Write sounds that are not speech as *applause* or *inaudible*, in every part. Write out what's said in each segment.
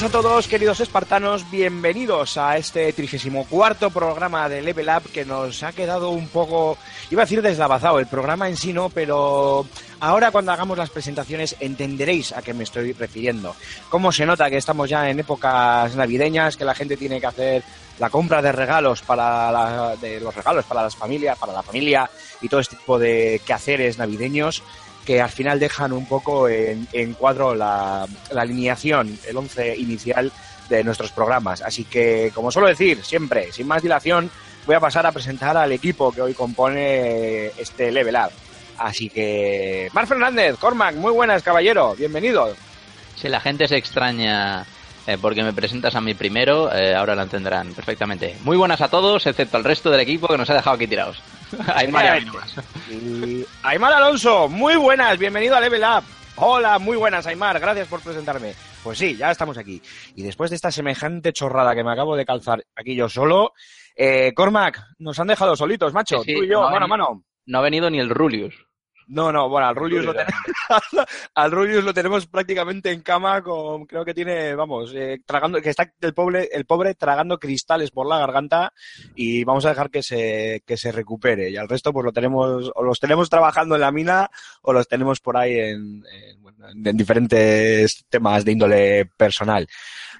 Buenas a todos, queridos espartanos, bienvenidos a este 34 programa de Level Up que nos ha quedado un poco, iba a decir deslavazado, el programa en sí no, pero ahora cuando hagamos las presentaciones entenderéis a qué me estoy refiriendo. Cómo se nota que estamos ya en épocas navideñas, que la gente tiene que hacer la compra de regalos para la- de los regalos para las familias, para la familia y todo este tipo de quehaceres navideños que al final dejan un poco en, cuadro la, la alineación, el once inicial de nuestros programas. Así que, como suelo decir, siempre, sin más dilación, voy a pasar a presentar al equipo que hoy compone este Level Up. Así que, Mar Fernández, Cormac, muy buenas, caballero, bienvenido. Si la gente se extraña eh, porque me presentas a mí primero, eh, ahora lo entenderán perfectamente. Muy buenas a todos, excepto al resto del equipo que nos ha dejado aquí tirados. Hay más Y Aymar Alonso, muy buenas, bienvenido a Level Up. Hola, muy buenas, Aymar, gracias por presentarme. Pues sí, ya estamos aquí. Y después de esta semejante chorrada que me acabo de calzar aquí yo solo, eh, Cormac, nos han dejado solitos, macho, Sí, sí, tú y yo, no, mano a mano. No ha venido ni el Rulius. No, no, bueno, al Rulius, lo, tenemos, *laughs* al Rulius lo tenemos prácticamente en cama con, creo que tiene, vamos, eh, tragando, que está el pobre, el pobre tragando cristales por la garganta y vamos a dejar que se, que se recupere. Y al resto pues lo tenemos, o los tenemos trabajando en la mina o los tenemos por ahí en, en, en diferentes temas de índole personal.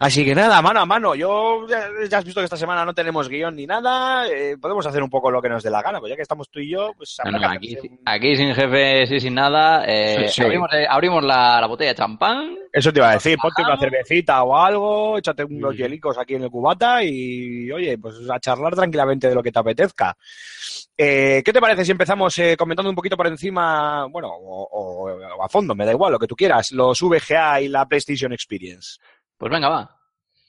Así que nada, mano a mano. Yo ya, ya has visto que esta semana no tenemos guion ni nada. eh, podemos hacer un poco lo que nos dé la gana. Pues ya que estamos tú y yo, pues No, no, aquí, hacerse un- aquí sin jefe, sí, sin nada. eh, Sí, sí. Abrimos, eh, abrimos la, la botella de champán. Eso te iba a decir, ponte una cervecita o algo, échate unos Sí. hielicos aquí en el cubata y, oye, pues a charlar tranquilamente de lo que te apetezca. Eh, ¿Qué te parece si empezamos eh, comentando un poquito por encima, bueno, o, o- o a fondo, me da igual, lo que tú quieras, los VGA y la PlayStation Experience? Pues venga, va.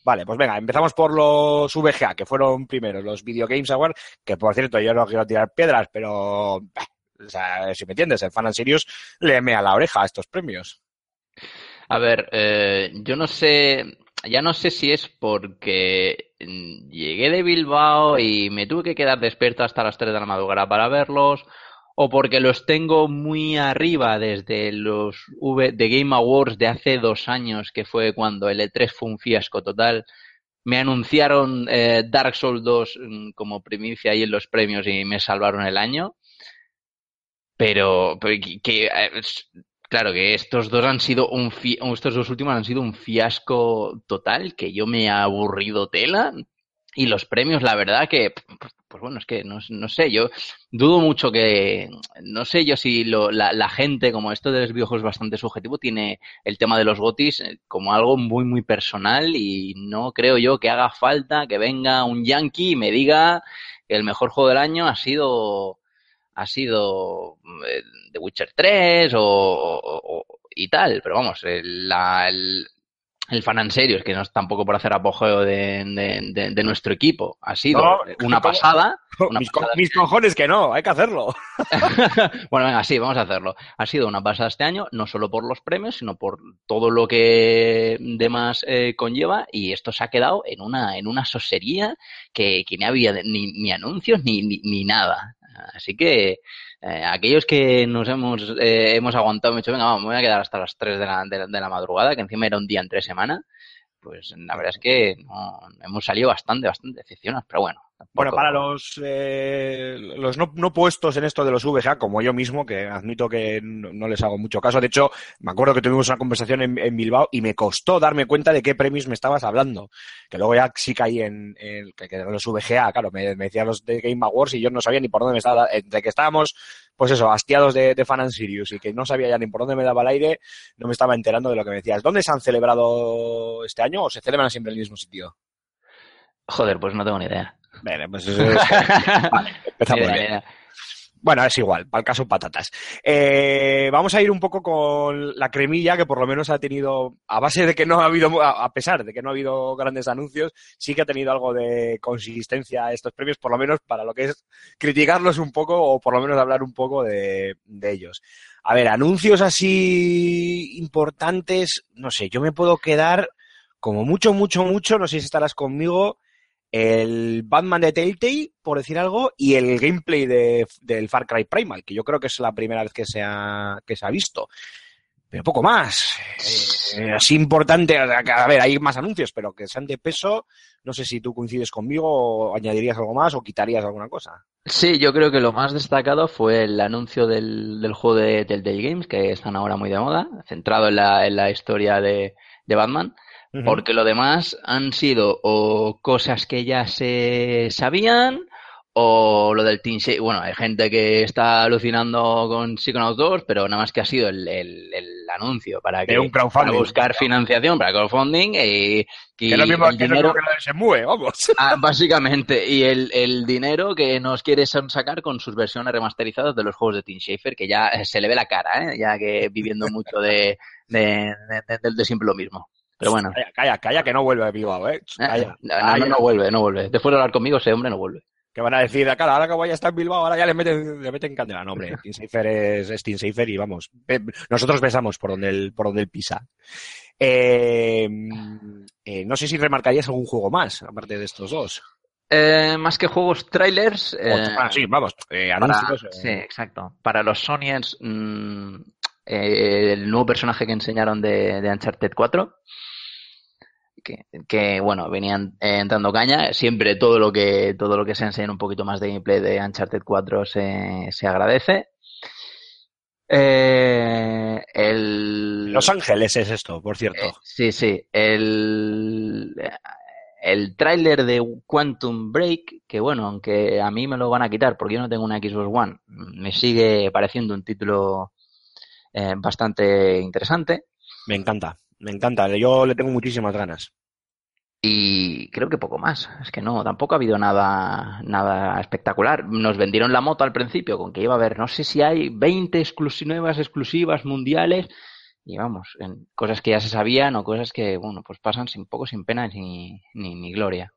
Vale, pues venga, empezamos por los VGA, que fueron primeros, los Video Games Award, que por cierto, yo no quiero tirar piedras, pero, bah, o sea, si me entiendes, el Fan and Serious le mea la oreja a estos premios. A ver, eh, yo no sé, ya no sé si es porque mm, llegué de Bilbao y me tuve que quedar despierto hasta las 3 de la madrugada para verlos, o porque los tengo muy arriba desde los V de Game Awards de hace dos años, que fue cuando el E3 fue un fiasco total. Me anunciaron eh, Dark Souls 2 mm, como primicia ahí en los premios y me salvaron el año. Pero, que, eh, claro que estos dos han sido un estos dos últimos han sido un fiasco total, que yo me he aburrido tela. Y los premios, la verdad que, pues, bueno, es que no, no sé, yo dudo mucho que, no sé yo si lo- la, la gente, como esto de los es bastante subjetivo, tiene el tema de los gotis eh, como algo muy, muy personal y no creo yo que haga falta que venga un yankee y me diga que el mejor juego del año ha sido ha sido eh, The Witcher 3 o, o- y tal, pero vamos, el, la- el, el fan en serio, es que no es tampoco por hacer apogeo de, de- de- de nuestro equipo, ha sido No, una pasada. *laughs* Una mis, co- pasada. mis cojones que no, hay que hacerlo. *laughs* Bueno, venga, sí, vamos a hacerlo. Ha sido una pasada este año, no solo por los premios, sino por todo lo que demás eh, conlleva, y esto se ha quedado en una, en una sosería que, que no había ni, ni anuncios ni, ni, ni nada. Así que eh, aquellos que nos hemos, eh, hemos aguantado, me he dicho, venga, vamos, me voy a quedar hasta las 3 de la, de, de la madrugada, que encima era un día entre semana, pues la verdad es que no, hemos salido bastante, bastante decepcionados, pero bueno, Bueno, para los, eh, los no, no puestos en esto de los VGA, como yo mismo, que admito que no, no les hago mucho caso. De hecho, me acuerdo que tuvimos una conversación en, en Bilbao y me costó darme cuenta de qué premios me estabas hablando. Que luego ya sí caí en, en- que, que eran los VGA, claro, me, me decían los de Game Awards y yo no sabía ni por dónde me estaba, entre que estábamos, pues eso, hastiados de, de Fan and Sirius y que no sabía ya ni por dónde me daba el aire, no me estaba enterando de lo que me decías. ¿Dónde se han celebrado este año o se celebran siempre en el mismo sitio? Joder, pues no tengo ni idea. Bueno, pues eso es... *laughs* Vale, empezamos bien. Bueno, es igual, para el caso patatas. Eh, vamos a ir un poco con la cremilla que por lo menos ha tenido, a base de que no ha habido, a a pesar de que no ha habido grandes anuncios, sí que ha tenido algo de consistencia estos premios, por lo menos para lo que es criticarlos un poco o por lo menos hablar un poco de, de ellos. A ver, anuncios así importantes, no sé, yo me puedo quedar como mucho, mucho, mucho, no sé si estarás conmigo, el Batman de Telltale, por decir algo, y el gameplay de, del Far Cry Primal, que yo creo que es la primera vez que se ha, que se ha visto. Pero poco más. Eh, así importante, a ver, hay más anuncios, pero que sean de peso. No sé si tú coincides conmigo o añadirías algo más o quitarías alguna cosa. Sí, yo creo que lo más destacado fue el anuncio del, del juego de Telltale Games, que están ahora muy de moda, centrado en la, en la historia de, de Batman, porque lo demás han sido o cosas que ya se sabían, o lo del Team Shape. Bueno, hay gente que está alucinando con Psychonauts 2, pero nada más que ha sido el, el- el anuncio para que un crowdfunding. para buscar financiación para crowdfunding y, y que lo mismo el que, dinero- que de Shenmue, vamos. Ah, *laughs* básicamente, y el, el dinero que nos quiere sacar con sus versiones remasterizadas de los juegos de Tim Schafer, que ya se le ve la cara, ¿eh? ya que viviendo mucho de, de, de- de siempre lo mismo. Pero bueno, Calla, calla, calla, que no vuelve a Bilbao, ¿eh? Calla. eh, no, no, Calla. no vuelve, no vuelve. Después de hablar conmigo, ese hombre no vuelve. Que van a decir, cara, ahora que voy a estar en Bilbao, ahora ya le meten, le meten candela. No, hombre, *laughs* Team Safer es, es Team Safer y vamos, eh, nosotros pensamos por donde él, por donde él pisa. Eh, eh, no sé si remarcarías algún juego más, aparte de estos dos. Eh, más que juegos trailers, eh, ah, sí, vamos, eh, para- anuncios. eh, sí, exacto. Para los Sonyers, mm, eh, el nuevo personaje que enseñaron de, de Uncharted 4, que, que, bueno, venían eh, entrando caña. Siempre todo lo que todo lo que se enseña un poquito más de gameplay de Uncharted 4 se, se agradece. Eh, el, Los Ángeles es esto, por cierto. eh, sí, sí. El, el tráiler de Quantum Break, que bueno, aunque a mí me lo van a quitar porque yo no tengo una Xbox One, me sigue pareciendo un título eh, bastante interesante. Me encanta, me encanta. Yo le tengo muchísimas ganas. Y creo que poco más. Es que no, tampoco ha habido nada, nada espectacular. Nos vendieron la moto al principio con que iba a haber, no sé si hay 20 exclusi- nuevas exclusivas mundiales. Y vamos, en cosas que ya se sabían o cosas que, bueno, pues pasan sin poco, sin pena ni, ni, ni gloria.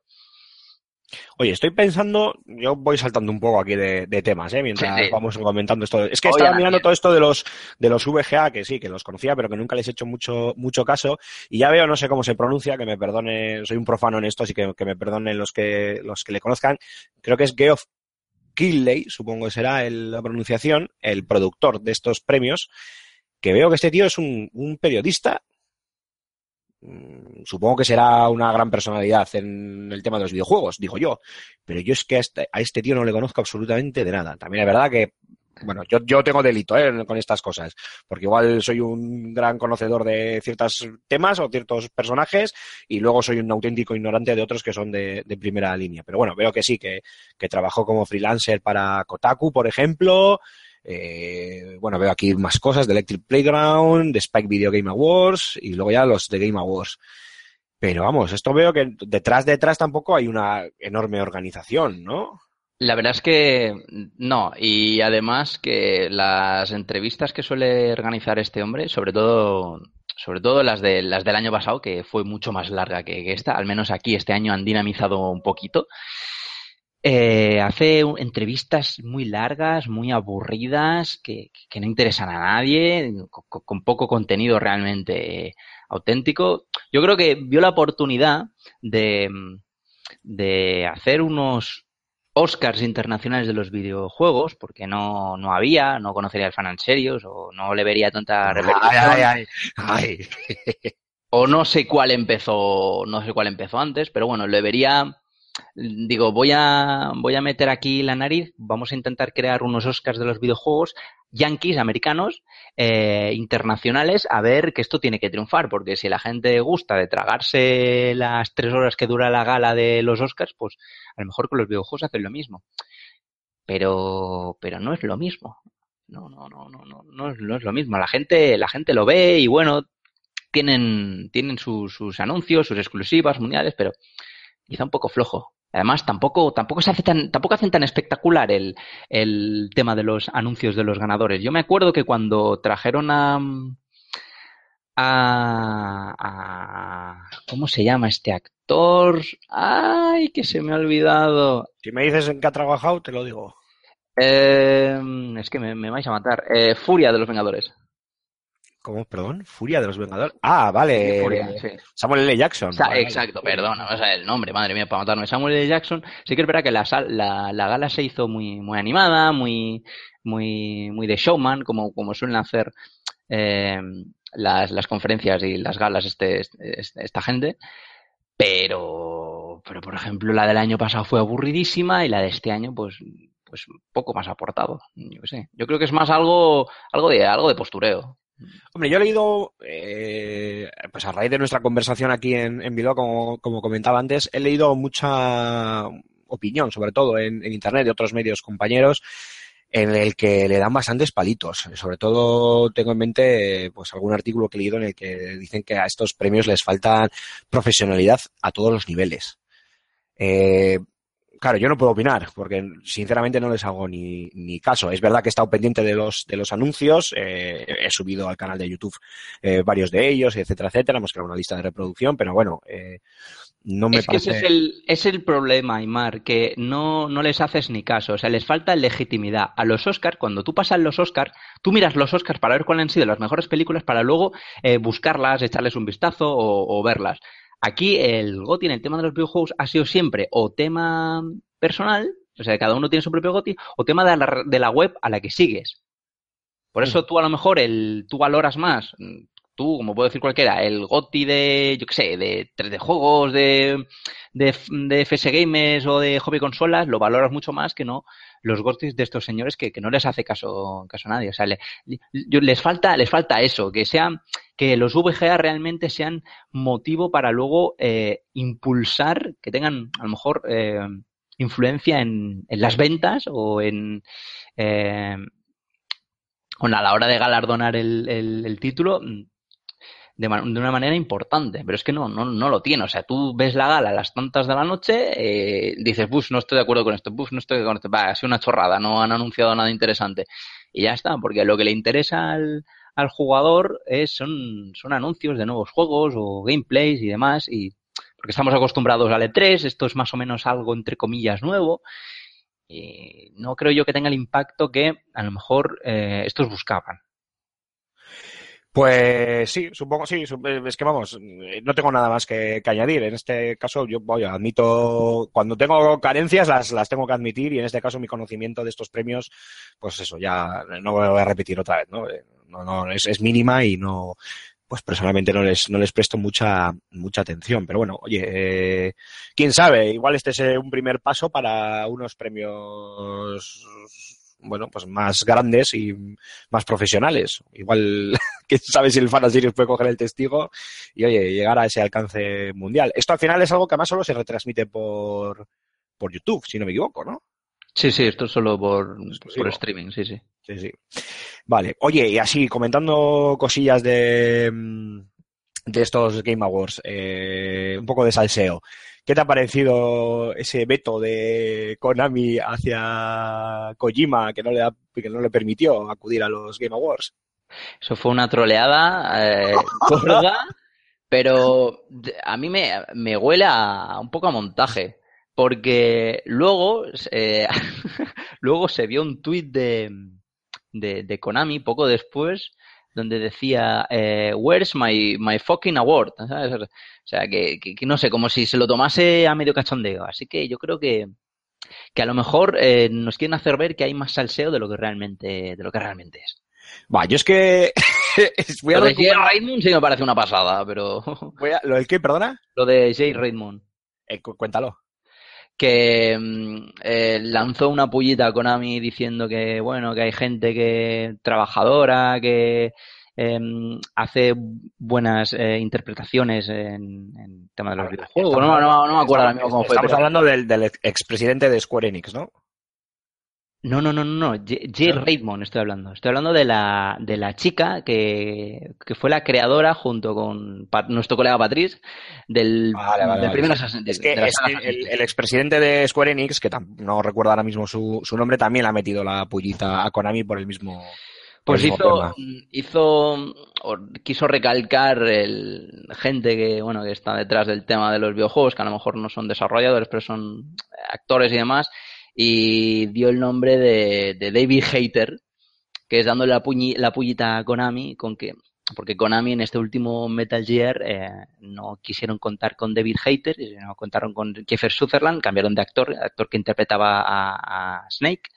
Oye, estoy pensando, yo voy saltando un poco aquí de, de temas, ¿eh? mientras Sí, sí. vamos comentando esto. Es que Oye, estaba mirando todo esto de los de los VGA, que sí, que los conocía, pero que nunca les he hecho mucho mucho caso. Y ya veo, no sé cómo se pronuncia, que me perdone, soy un profano en esto, así que, que me perdonen los que los que le conozcan. Creo que es Geoff Keighley, supongo que será el- la pronunciación, el productor de estos premios, que veo que este tío es un, un periodista. Mm, Supongo que será una gran personalidad en el tema de los videojuegos, digo yo. Pero yo es que a este, este tío no le conozco absolutamente de nada. También es verdad que, bueno, yo, yo tengo delito ¿eh? con estas cosas, porque igual soy un gran conocedor de ciertos temas o ciertos personajes y luego soy un auténtico ignorante de otros que son de, de primera línea. Pero bueno, veo que sí, que, que trabajó como freelancer para Kotaku, por ejemplo. Eh, bueno, veo aquí más cosas de Electric Playground, de Spike Video Game Awards y luego ya los de Game Awards. Pero vamos, esto veo que detrás, detrás tampoco hay una enorme organización, ¿no? La verdad es que no, y además que las entrevistas que suele organizar este hombre, sobre todo, sobre todo las de las del año pasado, que fue mucho más larga que, que esta, al menos aquí este año han dinamizado un poquito. Eh, hace entrevistas muy largas, muy aburridas, que, que no interesan a nadie, con, con poco contenido realmente auténtico. Yo creo que vio la oportunidad de, de hacer unos Oscars internacionales de los videojuegos, porque no, no había, no conocería el fan en serios, o no le vería tanta repercusión, Ay, ay, ay. Ay. o no sé cuál empezó, no sé cuál empezó antes, pero bueno, le vería digo, voy a, voy a meter aquí la nariz, vamos a intentar crear unos Oscars de los videojuegos yankees, americanos, eh, internacionales, a ver que esto tiene que triunfar, porque si la gente gusta de tragarse las tres horas que dura la gala de los Oscars, pues a lo mejor con los videojuegos hacen lo mismo. Pero, pero no es lo mismo. No, no, no, no, no, no es, no es lo mismo. La gente, la gente lo ve y bueno, tienen, tienen sus anuncios, sus exclusivas mundiales, pero quizá un poco flojo. Además, tampoco, tampoco se hace tan, tampoco hacen tan espectacular el, el tema de los anuncios de los ganadores. Yo me acuerdo que cuando trajeron a, a, a ¿cómo se llama este actor? Ay, que se me ha olvidado. Si me dices en qué ha trabajado, te lo digo. Eh, es que me, me vais a matar. Eh, Furia de los Vengadores. ¿Cómo? Perdón. Furia de los Vengadores. Ah, vale. Furia, sí. Samuel L. Jackson. Vale, exacto, perdón, o sea, el nombre, madre mía, para matarme. Samuel L. Jackson, sí que es verdad que la, la, la gala se hizo muy, muy animada, muy, muy, muy de showman, como, como suelen hacer eh, las, las conferencias y las galas este, este- esta gente. Pero, pero, por ejemplo, la del año pasado fue aburridísima y la de este año, pues, pues poco más aportado. Yo sé. Yo creo que es más algo, algo de, algo de postureo. Hombre, yo he leído, eh, pues a raíz de nuestra conversación aquí en, en Bilbao, como, comentaba antes, he leído mucha opinión, sobre todo en, en Internet de otros medios compañeros, en el que le dan bastantes palitos. Sobre todo tengo en mente pues algún artículo que he leído en el que dicen que a estos premios les falta profesionalidad a todos los niveles. Eh, claro, yo no puedo opinar, porque sinceramente no les hago ni, ni caso. Es verdad que he estado pendiente de los, de los anuncios, eh, he subido al canal de YouTube eh, varios de ellos, etcétera, etcétera. Hemos creado una lista de reproducción, pero bueno, eh, no me es que parece. ese es el, es el problema, Aymar, que no, no les haces ni caso. O sea, les falta legitimidad. A los Oscars, cuando tú pasas los Oscars, tú miras los Oscars para ver cuáles han sido las mejores películas para luego eh, buscarlas, echarles un vistazo o, o verlas. Aquí el GOTY en el tema de los videojuegos ha sido siempre o tema personal, o sea, cada uno tiene su propio GOTY, o tema de la, de la web a la que sigues. Por eso tú a lo mejor el, tú valoras más, tú, como puedo decir cualquiera, el GOTY de, yo qué sé, de 3D juegos, de, de, de FS Games o de hobby consolas, lo valoras mucho más que no los GOTYs de estos señores que, que no les hace caso, caso a nadie. O sea, le- les falta, les falta eso, que sean, que los VGA realmente sean motivo para luego eh, impulsar, que tengan a lo mejor eh, influencia en, en las ventas o en eh, a la hora de galardonar el, título de, de una manera importante, pero es que no, no, no lo tiene. O sea, tú ves la gala a las tantas de la noche, eh, dices, bus, no estoy de acuerdo con esto, bus, no estoy de acuerdo con esto, va, ha sido una chorrada, no han anunciado nada interesante. Y ya está, porque lo que le interesa al, al jugador es, son, son anuncios de nuevos juegos o gameplays y demás, y porque estamos acostumbrados al E3, esto es más o menos algo entre comillas nuevo, y no creo yo que tenga el impacto que a lo mejor eh, estos buscaban. Pues sí, supongo, sí, eh, es que vamos, eh, no tengo nada más que, añadir. En este caso, yo voy, admito, cuando tengo carencias las, las tengo que admitir y en este caso mi conocimiento de estos premios, pues eso, ya no lo voy a repetir otra vez, ¿no? Eh, No, no, es, es mínima y no, pues personalmente no les, no les presto mucha, mucha atención. Pero bueno, oye, eh, quién sabe, igual este es un primer paso para unos premios, bueno, pues más grandes y más profesionales. Igual, *laughs* quién sabe si el Fan Series puede coger el testigo y, oye, llegar a ese alcance mundial. Esto al final es algo que además solo se retransmite por, por YouTube, si no me equivoco, ¿no? Sí, sí, esto es solo por, por streaming, sí, sí. Sí, sí. Vale. Oye, y así, comentando cosillas de, mm, de estos Game Awards, eh, un poco de salseo. ¿Qué te ha parecido ese veto de Konami hacia Kojima que no le, da- que no le permitió acudir a los Game Awards? Eso fue una troleada eh, *laughs* gorda, pero a mí me, me huele a, un poco a montaje, porque luego, eh, *laughs* luego se vio un tuit de, de, de Konami poco después donde decía eh, Where's my, my fucking award? ¿sabes? O sea, que, que- que no sé, como si se lo tomase a medio cachondeo. Así que yo creo que, que a lo mejor eh, nos quieren hacer ver que hay más salseo de lo que realmente, de lo que realmente es. Va, yo es que *laughs* voy a Lo de Jay Raymond sí me parece una pasada, pero voy a- ¿Lo del qué, perdona? *laughs* lo de Jay Raymond. Eh, cu- cuéntalo. Que mm, eh, lanzó una pullita a Konami diciendo que, bueno, que hay gente que trabajadora, que em, hace buenas eh, interpretaciones en, en tema de los videojuegos. No, no, no me acuerdo ahora mismo cómo fue. Estamos pero- hablando del, del expresidente de Square Enix, ¿no? No, no, no, no, no. Jay Jay Raymond estoy hablando. Estoy hablando de la, de la chica que, que fue la creadora junto con pa- nuestro colega Patrice del, Vale, vale, del vale. primer Assassin's Es que de es el, expresidente de Square Enix, que tam- no recuerdo ahora mismo su, su nombre, también le ha metido la pullita a Konami por el mismo. Pues hizo, tema. hizo, o quiso recalcar el gente que, bueno, que está detrás del tema de los videojuegos, que a lo mejor no son desarrolladores, pero son actores y demás, y dio el nombre de, de David Hater, que es dándole la, puñi- la pullita a Konami, con que, porque Konami en este último Metal Gear eh, no quisieron contar con David Hater, no contaron con Kiefer Sutherland, cambiaron de actor, actor que interpretaba a, a Snake,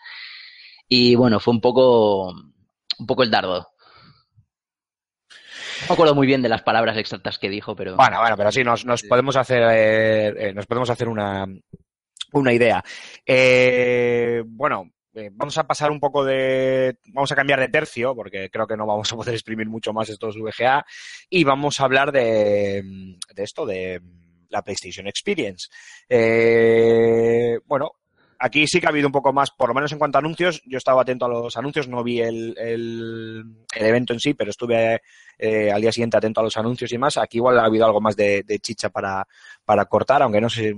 y bueno, fue un poco, un poco el dardo. No me acuerdo muy bien de las palabras exactas que dijo, pero Bueno, bueno, pero sí, nos, nos podemos hacer, eh, eh, nos podemos hacer una, una idea. Eh, bueno, eh, vamos a pasar un poco de, vamos a cambiar de tercio, porque creo que no vamos a poder exprimir mucho más estos VGA, y vamos a hablar de, de esto, de la PlayStation Experience. Eh, bueno, aquí sí que ha habido un poco más, por lo menos en cuanto a anuncios, yo estaba atento a los anuncios, no vi el, el, el evento en sí, pero estuve eh, al día siguiente atento a los anuncios y más. Aquí igual ha habido algo más de, chicha para, para cortar, aunque no sé,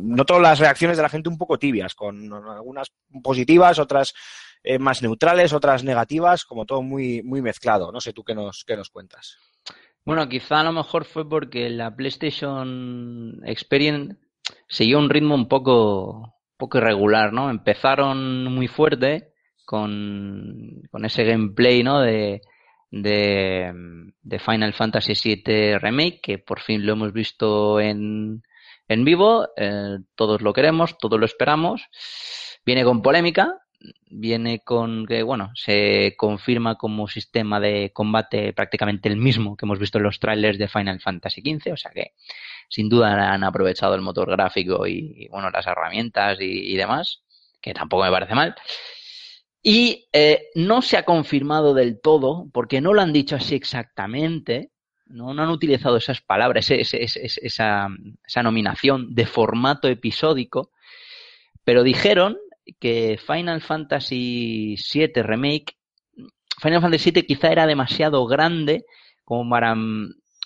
noto las reacciones de la gente un poco tibias, con algunas positivas, otras eh, más neutrales, otras negativas, como todo muy, muy mezclado. No sé tú qué nos, qué nos cuentas. Bueno, quizá a lo mejor fue porque la PlayStation Experience siguió un ritmo un poco, poco irregular, ¿no? Empezaron muy fuerte con, con ese gameplay, ¿no? De, de, de Final Fantasy VII Remake, que por fin lo hemos visto en, en vivo. eh, todos lo queremos, todos lo esperamos. Viene con polémica, viene con que, bueno, se confirma como sistema de combate prácticamente el mismo que hemos visto en los trailers de Final Fantasy XV, o sea que sin duda han aprovechado el motor gráfico y, bueno, las herramientas y, y, demás, que tampoco me parece mal. Y eh, no se ha confirmado del todo, porque no lo han dicho así exactamente, no, han utilizado esas palabras, esa, esa nominación de formato episódico, pero dijeron que Final Fantasy VII Remake, Final Fantasy VII quizá era demasiado grande como para,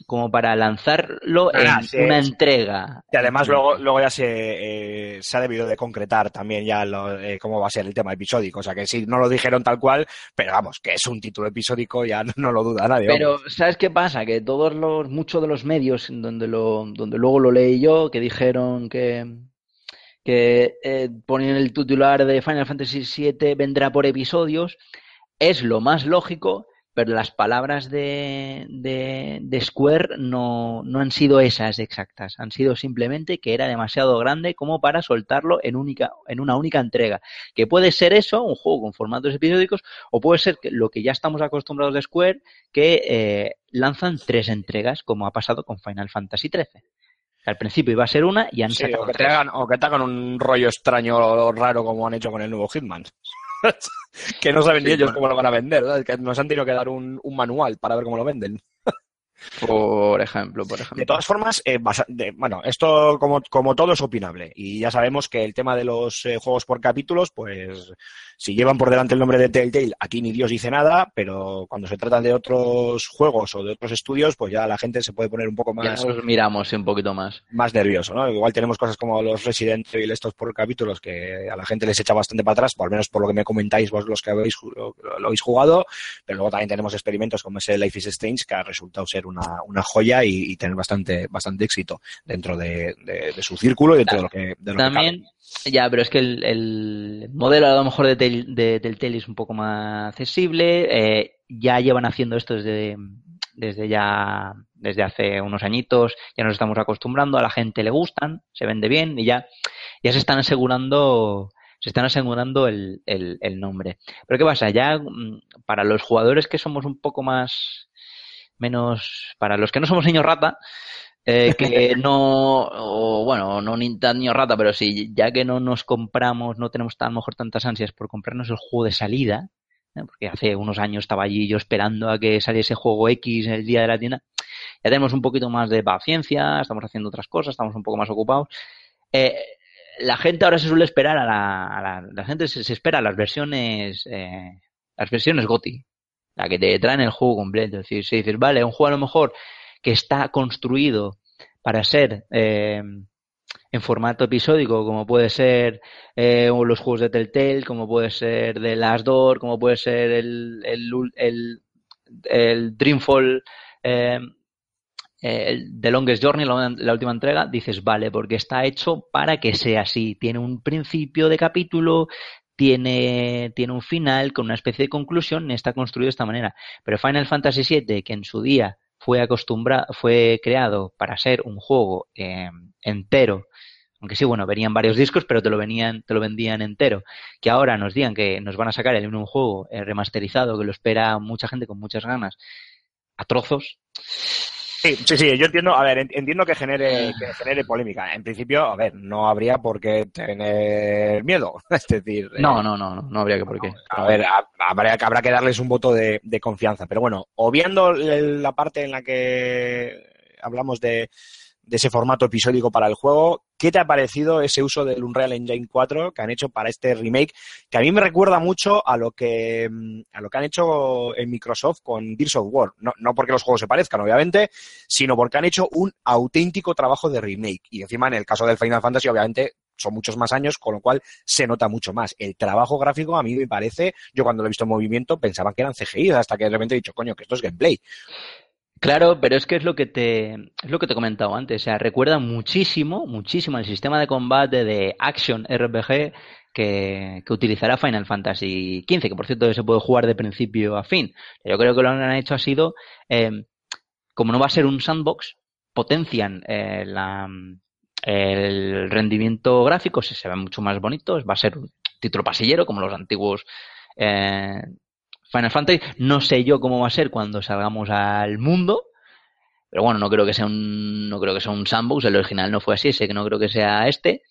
como para lanzarlo Ah, en sí, una sí. entrega. Y además luego, luego ya se, eh, se ha debido de concretar también ya lo, eh, cómo va a ser el tema episódico. O sea que sí, no lo dijeron tal cual, pero vamos, que es un título episódico ya *laughs* no, no lo duda nadie. vamos. Pero, ¿sabes qué pasa? Que todos los, muchos de los medios donde lo, donde luego lo leí yo, que dijeron que, que eh, ponen el titular de Final Fantasy VII vendrá por episodios, es lo más lógico, pero las palabras de, de, de Square no, no han sido esas exactas, han sido simplemente que era demasiado grande como para soltarlo en, única, en una única entrega. Que puede ser eso, un juego con formatos episódicos, o puede ser que lo que ya estamos acostumbrados de Square, que eh, lanzan tres entregas, como ha pasado con Final Fantasy XIII. Al principio iba a ser una y han Sí, sacado o, que te hagan, o que te hagan un rollo extraño o raro como han hecho con el nuevo Hitman. *laughs* que no saben ni ellos bueno. cómo lo van a vender, ¿verdad? que nos han tenido que dar un, un manual para ver cómo lo venden. *laughs* Por ejemplo, por ejemplo. De todas formas, eh, de- bueno, esto como, como todo es opinable y ya sabemos que el tema de los eh, juegos por capítulos, pues si llevan por delante el nombre de Telltale, aquí ni Dios dice nada, pero cuando se trata de otros juegos o de otros estudios, pues ya la gente se puede poner un poco Ya más, nos miramos un poquito más. más nervioso, ¿no? Igual tenemos cosas como los Resident Evil estos por capítulos que a la gente les echa bastante para atrás, por lo menos por lo que me comentáis vos los que habéis, lo, lo habéis jugado, pero luego también tenemos experimentos como ese Life is Strange que ha resultado ser una, una joya y, y tener bastante, bastante éxito dentro de, de- de su círculo y de todo lo que, de lo que También, ya, pero es que el, el modelo a lo mejor de, Tel- de es un poco más accesible. eh, ya llevan haciendo esto desde, desde ya, desde hace unos añitos. Ya nos estamos acostumbrando, a la gente le gustan, se vende bien y ya, ya se están asegurando, se están asegurando el, el, el nombre. Pero ¿qué pasa? Ya mm, para los jugadores que somos un poco más, menos, para los que no somos niños rata, eh, que no, o bueno, no ni tan ni rata, pero sí, ya que no nos compramos, no tenemos a lo mejor tantas ansias por comprarnos el juego de salida, ¿eh? porque hace unos años estaba allí yo esperando a que saliese juego X el día de la tienda, ya tenemos un poquito más de paciencia, estamos haciendo otras cosas, estamos un poco más ocupados. Eh, la gente ahora se suele esperar a la, la gente se, se espera a las versiones, eh, las versiones GOTI, la que te traen el juego completo. Es decir, si dices, vale, un juego a lo mejor que está construido para ser eh, en formato episódico, como puede ser eh, los juegos de Telltale, como puede ser The Last Door, como puede ser el, el, el, Dreamfall, eh, The Longest Journey, la, la, última entrega, dices, vale, porque está hecho para que sea así. Tiene un principio de capítulo, tiene, tiene un final con una especie de conclusión, está construido de esta manera. Pero Final Fantasy VII, que en su día fue fue creado para ser un juego eh, entero, aunque sí, bueno, venían varios discos, pero te lo venían, te lo vendían entero. Que ahora nos digan que nos van a sacar el un juego eh, remasterizado, que lo espera mucha gente con muchas ganas, a trozos. Sí, sí, sí, yo entiendo, a ver, entiendo que genere, que genere polémica. En principio, a ver, no habría por qué tener miedo. *laughs* Es decir. No, no, no, no, no habría que por qué. A ver, habrá, habrá que darles un voto de, de confianza. Pero bueno, obviando la parte en la que hablamos de, de ese formato episódico para el juego. ¿Qué te ha parecido ese uso del Unreal Engine 4 que han hecho para este remake? Que a mí me recuerda mucho a lo que, a lo que han hecho en Microsoft con Gears of War. No, no porque los juegos se parezcan, obviamente, sino porque han hecho un auténtico trabajo de remake. Y encima, en el caso del Final Fantasy, obviamente, son muchos más años, con lo cual se nota mucho más. El trabajo gráfico a mí me parece, yo cuando lo he visto en movimiento pensaba que eran CGI, hasta que de repente he dicho, coño, que esto es gameplay. Claro, pero es que es lo que te es lo que te he comentado antes, o sea, recuerda muchísimo, muchísimo el sistema de combate de Action RPG que, que utilizará Final Fantasy XV, que por cierto se puede jugar de principio a fin. Yo creo que lo que han hecho ha sido, eh, como no va a ser un sandbox, potencian eh, la, el rendimiento gráfico, se, se ven mucho más bonitos, va a ser un título pasillero como los antiguos eh, Final Fantasy. No sé yo cómo va a ser cuando salgamos al mundo. Pero bueno, no creo que sea un, no creo que sea un sandbox. El original no fue así, sé que no creo que sea este.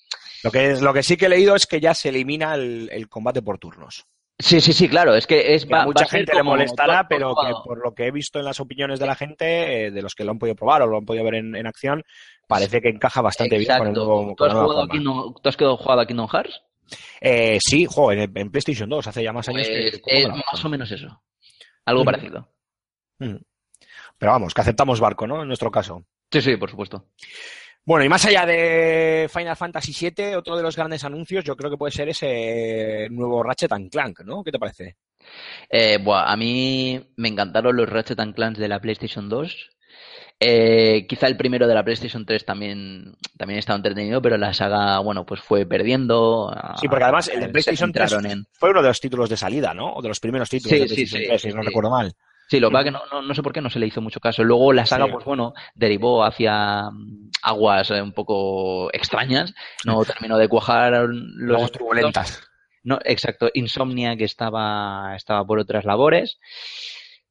Lo que, es, lo que sí que he leído es que ya se elimina el, el combate por turnos. Sí, sí, sí, claro. Es que es que a mucha va gente le molestará, pero que por lo que he visto en las opiniones de la gente, eh, de los que lo han podido probar o lo han podido ver en, en acción, parece que encaja bastante Exacto. bien con el nuevo. ¿Tú has, jugado forma. Kingdom, ¿Tú has quedado jugado a Kingdom Hearts? Eh, sí, jo, en, en PlayStation 2, hace ya más años Pues que. es más o menos eso. Algo Mm. parecido. Mm. Pero vamos, que aceptamos barco, ¿no? En nuestro caso. Sí, sí, por supuesto. Bueno, y más allá de Final Fantasy VII, otro de los grandes anuncios yo creo que puede ser ese nuevo Ratchet Clank, ¿no? ¿Qué te parece? Eh, buah, a mí me encantaron los Ratchet and Clanks de la PlayStation 2. Eh, quizá el primero de la PlayStation 3 también, también estaba entretenido, pero la saga, bueno, pues fue perdiendo. Sí, porque además el de PlayStation 3 centraron en- fue uno de los títulos de salida, ¿no? O de los primeros títulos Sí, de PlayStation sí, 3, sí, si no recuerdo mal. Sí, lo que pasa es que no, no, no sé por qué no se le hizo mucho caso. Luego la saga, Sí. pues bueno, derivó hacia mm, aguas eh, un poco extrañas. No *laughs* terminó de cuajar los turbulentas. No, exacto, Insomnia que estaba, estaba por otras labores.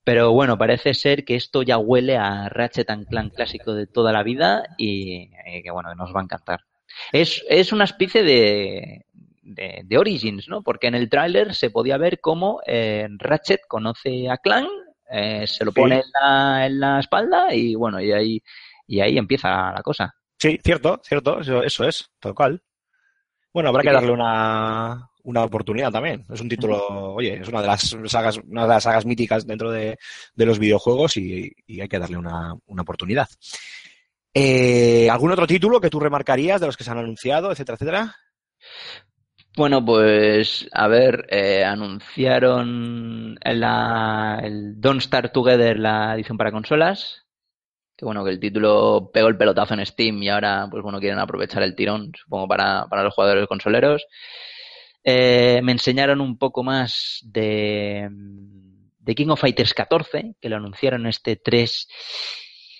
Pero bueno, parece ser que esto ya huele a Ratchet and Clank clásico de toda la vida y, y que bueno, nos va a encantar. Es, es una especie de, de, de Origins, ¿no? Porque en el tráiler se podía ver cómo eh, Ratchet conoce a Clank, eh, se lo Sí. pone en la, en la espalda y bueno, y ahí, y ahí empieza la cosa. Sí, cierto, cierto, eso, eso es, tal cual. Bueno, habrá Sí que que- darle una, una oportunidad también. Es un título, oye, es una de las sagas, una de las sagas míticas dentro de, de los videojuegos y, y hay que darle una, una oportunidad. Eh, ¿Algún otro título que tú remarcarías de los que se han anunciado, etcétera, etcétera? Bueno, pues a ver, eh, anunciaron la, el Don't Start Together, la edición para consolas. Que bueno, que el título pegó el pelotazo en Steam y ahora, pues bueno, quieren aprovechar el tirón, supongo, para, para los jugadores consoleros. Eh, me enseñaron un poco más de, de King of Fighters 14, que lo anunciaron este 3.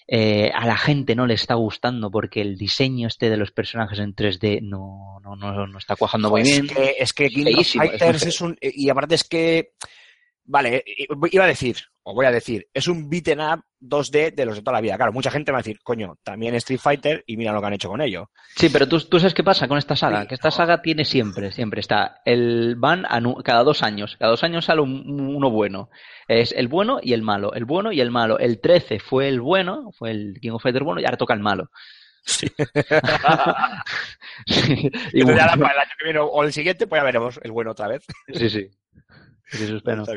Eh, a la gente no le está gustando porque el diseño este de los personajes en 3D no, no, no, no está cuajando muy Es bien. que, es que King of Feísimo, Fighters es un. Y aparte es que. Vale, iba a decir, os voy a decir, es un beaten up 2D de los de toda la vida. Claro, mucha gente va a decir, coño, también Street Fighter y mira lo que han hecho con ello. Sí, pero tú, tú sabes qué pasa con esta saga, que esta saga tiene siempre, siempre está, el van anu- cada dos años, cada dos años sale un- uno bueno. Es el bueno y el malo, el bueno y el malo. El 13 fue el bueno, fue el King of Fighters bueno y ahora toca el malo. Sí. Sí, *laughs* *laughs* y bueno, para el año que viene o el siguiente, pues ya veremos el bueno otra vez. sí, sí. Sí, eso *laughs* espero. Está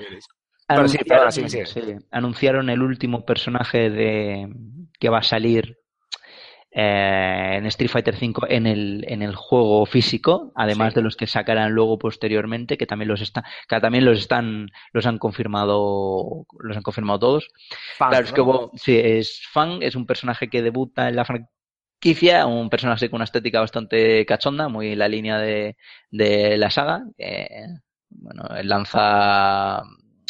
Pero sí, Anunciaron, perdona, sigue, sigue. sí, anunciaron el último personaje de que va a salir eh, en Street Fighter V en el, en el juego físico, además Sí. de los que sacarán luego posteriormente, que también los está, que también los están, los han confirmado, los han confirmado todos. Fans, Claro, es que sí, es fan, es un personaje que debuta en la franquicia, un personaje con una estética bastante cachonda, muy en la línea de, de la saga. que, bueno, lanza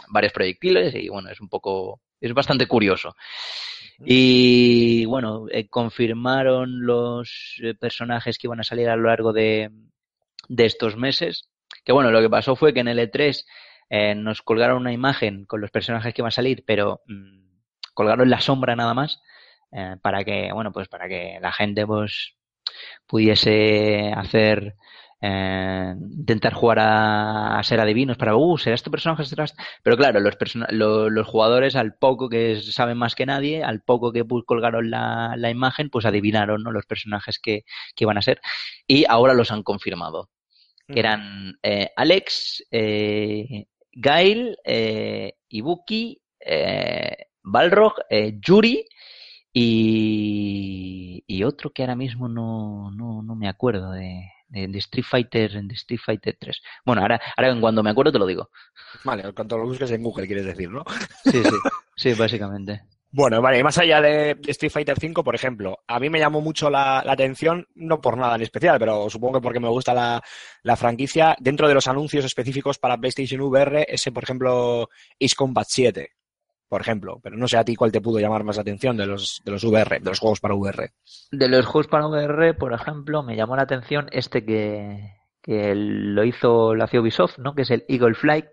varios proyectiles y bueno, es un poco, es bastante curioso. Y bueno, eh, confirmaron los eh, personajes que iban a salir a lo largo de, de estos meses. Que bueno, lo que pasó fue que en el E3 eh, nos colgaron una imagen con los personajes que iban a salir, pero mm, colgaron la sombra nada más eh, para que, bueno, pues para que la gente pues pudiese hacer eh, intentar jugar a, a ser adivinos para, uh, será este personaje, será este? Pero claro, los, lo- los jugadores, al poco que saben más que nadie, al poco que colgaron la, la imagen, pues adivinaron ¿no? los personajes que, que iban a ser. Y ahora los han confirmado. Que eran eh, Alex, eh, Gail, eh, Ibuki, eh, Balrog, Yuri y, y otro que ahora mismo no, no, no me acuerdo de, de, de Street Fighter, de Street Fighter 3. Bueno, ahora, ahora cuando me acuerdo te lo digo. Vale, cuando lo busques en Google, quieres decir, ¿no? Sí, sí, sí, básicamente. *laughs* Bueno, vale, y más allá de de Street Fighter V, por ejemplo, a mí me llamó mucho la, la atención, no por nada en especial, pero supongo que porque me gusta la, la franquicia, dentro de los anuncios específicos para PlayStation VR, ese, por ejemplo, Ace Combat 7, por ejemplo, pero no sé a ti cuál te pudo llamar más la atención de los, de los VR, de los juegos para VR. De los juegos para VR, por ejemplo, me llamó la atención este que, que lo hizo, lo hacía Ubisoft, ¿no? Que es el Eagle Flight,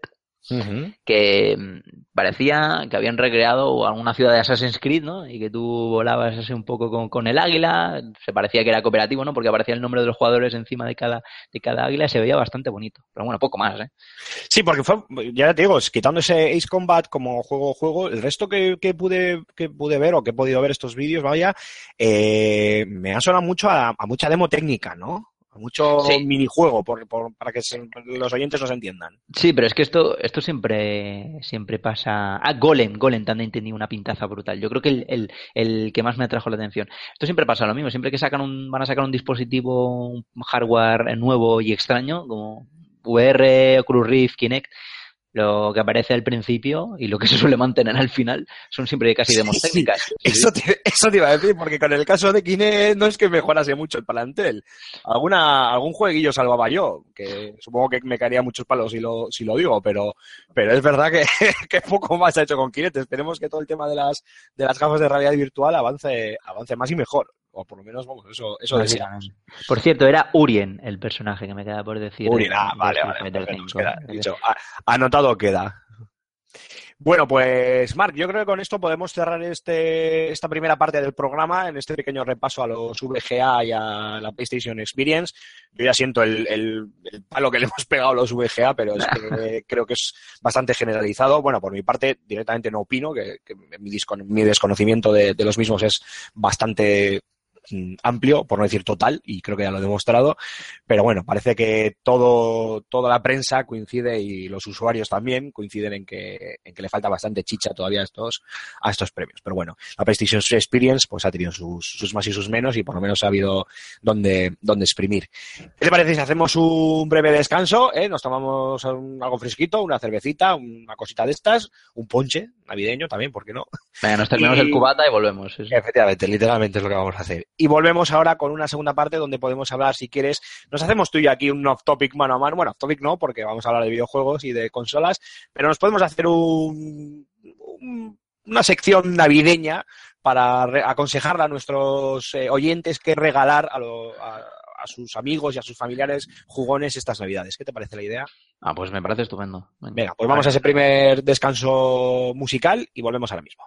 que mm, parecía que habían recreado alguna ciudad de Assassin's Creed, ¿no? Y que tú volabas así un poco con, con el águila, se parecía que era cooperativo, ¿no? Porque aparecía el nombre de los jugadores encima de cada, de cada águila y se veía bastante bonito. Pero bueno, poco más, ¿eh? Sí, porque fue, ya te digo, quitando ese Ace Combat como juego juego, el resto que, que pude que pude ver o que he podido ver estos vídeos, vaya, eh, me ha sonado mucho a, a mucha demo técnica, ¿no? Mucho Sí. minijuego, por, por- para que se- los oyentes nos entiendan. Sí, pero es que esto, esto siempre, siempre pasa. Ah, Golem, Golem también tenía una pintaza brutal. Yo creo que el, el, el que más me atrajo la atención. Esto siempre pasa lo mismo. Siempre que sacan un, van a sacar un dispositivo, un hardware nuevo y extraño, como VR, Oculus Rift, Kinect, lo que aparece al principio y lo que se suele mantener al final son siempre casi demos Sí, técnicas. Sí. *laughs* Eso te, eso te iba a decir, porque con el caso de Kinect no es que mejorase mucho el palantel. Alguna, algún jueguillo salvaba yo, que supongo que me caería muchos palos si lo, si lo digo, pero, pero es verdad que, *laughs* que poco más ha hecho con Kinect. Esperemos que todo el tema de las, de las gafas de realidad virtual avance, avance más y mejor. O por lo menos, vamos, eso, eso deseamos. Por cierto, era Urien el personaje que me queda por decir. Uri, de- ah, de vale, Street vale, Fighter perfecto, nos V. queda dicho. Anotado queda. Bueno, pues Marc, yo creo que con esto podemos cerrar este, esta primera parte del programa, en este pequeño repaso a los VGA y a la PlayStation Experience. Yo ya siento el, el- el palo que le hemos pegado a los VGA, pero es que *laughs* creo que es bastante generalizado. Bueno, por mi parte, directamente no opino, que, que mi, desconocimiento de, de los mismos es bastante amplio, por no decir total, y creo que ya lo he demostrado. Pero bueno, parece que todo, toda la prensa coincide y los usuarios también coinciden en que, en que le falta bastante chicha todavía a estos, a estos premios. Pero bueno, la PlayStation Experience pues ha tenido sus, sus más y sus menos y por lo menos ha habido donde, donde exprimir. ¿Qué te parece si hacemos un breve descanso? eh? Nos tomamos un- algo fresquito, una cervecita, una cosita de estas, un ponche navideño también, ¿por qué no? Venga, nos terminamos Y- el cubata y volvemos. sí, sí. Efectivamente, literalmente es lo que vamos a hacer. Y volvemos ahora con una segunda parte donde podemos hablar, si quieres, nos hacemos tú y yo aquí un off-topic mano a mano. Bueno, off-topic no, porque vamos a hablar de videojuegos y de consolas, pero nos podemos hacer un, un- una sección navideña para re- aconsejarle a nuestros eh, oyentes qué regalar a, lo- a- a a sus amigos y a sus familiares jugones estas navidades. ¿Qué te parece la idea? Ah, pues me parece estupendo. Venga, pues vamos a ese primer descanso musical y volvemos ahora mismo.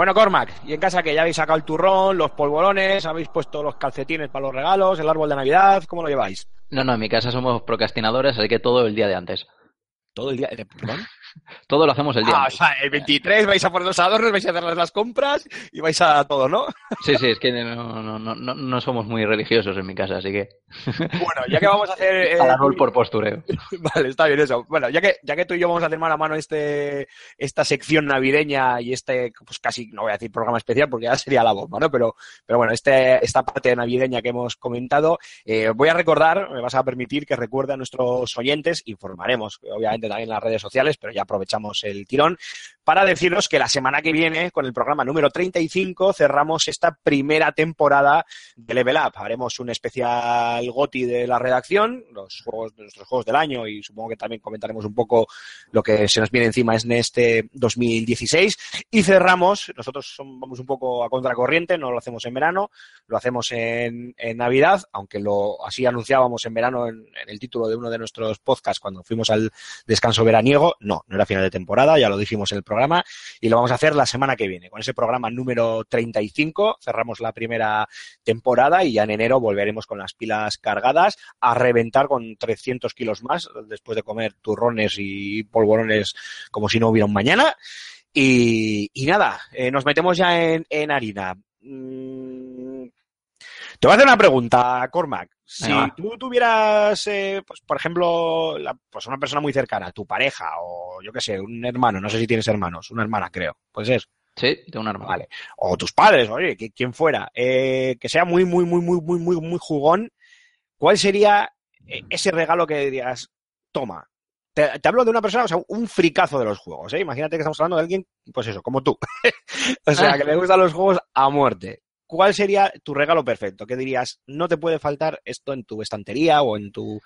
Bueno, Cormac, y en casa que ya habéis sacado el turrón, los polvorones, habéis puesto los calcetines para los regalos, el árbol de Navidad, ¿cómo lo lleváis? No, no, en mi casa somos procrastinadores, así que todo el día de antes. Todo el día. ¿perdón? Todo lo hacemos el día Ah, o sea, el 23 vais a poner los adornos, vais a hacer las compras y vais a todo, ¿no? Sí, sí, es que no, no, no, no, somos muy religiosos en mi casa, así que Bueno, ya que vamos a hacer. eh, al árbol por postureo. *laughs* Vale, está bien eso. Bueno, ya que, ya que tú y yo vamos a hacer mano a mano este, esta sección navideña y este, pues casi, no voy a decir programa especial porque ya sería la bomba, ¿no? Pero, pero bueno, este, esta parte navideña que hemos comentado, eh, voy a recordar, me vas a permitir que recuerde a nuestros oyentes, informaremos, obviamente también en las redes sociales, pero ya aprovechamos el tirón, para deciros que la semana que viene, con el programa número 35, cerramos esta primera temporada de Level Up. Haremos un especial GOTI de la redacción, los juegos nuestros juegos del año y supongo que también comentaremos un poco lo que se nos viene encima en este 2016 y cerramos, nosotros vamos un poco a contracorriente, no lo hacemos en verano, lo hacemos en, Navidad, aunque lo así anunciábamos en verano en el título de uno de nuestros podcasts cuando fuimos al descanso veraniego, no, no era final de temporada, ya lo dijimos en el programa y lo vamos a hacer la semana que viene con ese programa número 35, cerramos la primera temporada y ya en enero volveremos con las pilas cargadas a reventar con 300 kilos más después de comer turrones y polvorones como si no hubiera un mañana. Y, nada, eh, nos metemos ya en, en harina. Mm, te voy a hacer una pregunta, Cormac. Si Venga, tú tuvieras, eh, pues, por ejemplo, la- pues una persona muy cercana, tu pareja o yo qué sé, un hermano, no sé si tienes hermanos, una hermana creo, puede ser Sí, tengo un arma. Vale. o tus padres, oye, que- quien fuera, eh, que sea muy, muy, muy, muy, muy, muy, muy jugón, ¿cuál sería eh, ese regalo que digas, toma, te, te hablo de una persona, o sea, un fricazo de los juegos, ¿eh? Imagínate que estamos hablando de alguien, pues eso, como tú. *laughs* o sea, Ah. que le gustan los juegos a muerte. ¿Cuál sería tu regalo perfecto? ¿Qué dirías? No te puede faltar esto en tu estantería o en tu,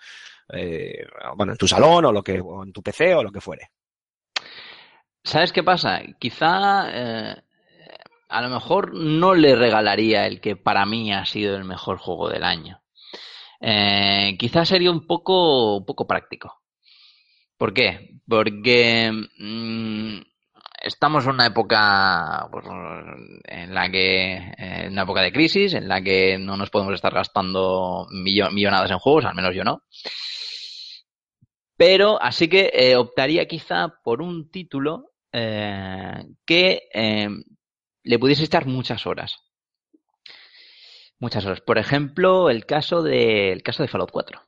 eh, bueno, en tu salón o lo que, o en tu PC o lo que fuere. ¿Sabes qué pasa? Quizá eh, a lo mejor no le regalaría el que para mí ha sido el mejor juego del año. Eh, quizá sería un poco, poco práctico. ¿Por qué? Porque mm, estamos en una época pues, en la que, en una época de crisis, en la que no nos podemos estar gastando millo- millonadas en juegos, al menos yo no. Pero así que eh, optaría quizá por un título eh, que eh, le pudiese echar muchas horas. Muchas horas. Por ejemplo, el caso de, el caso de Fallout 4.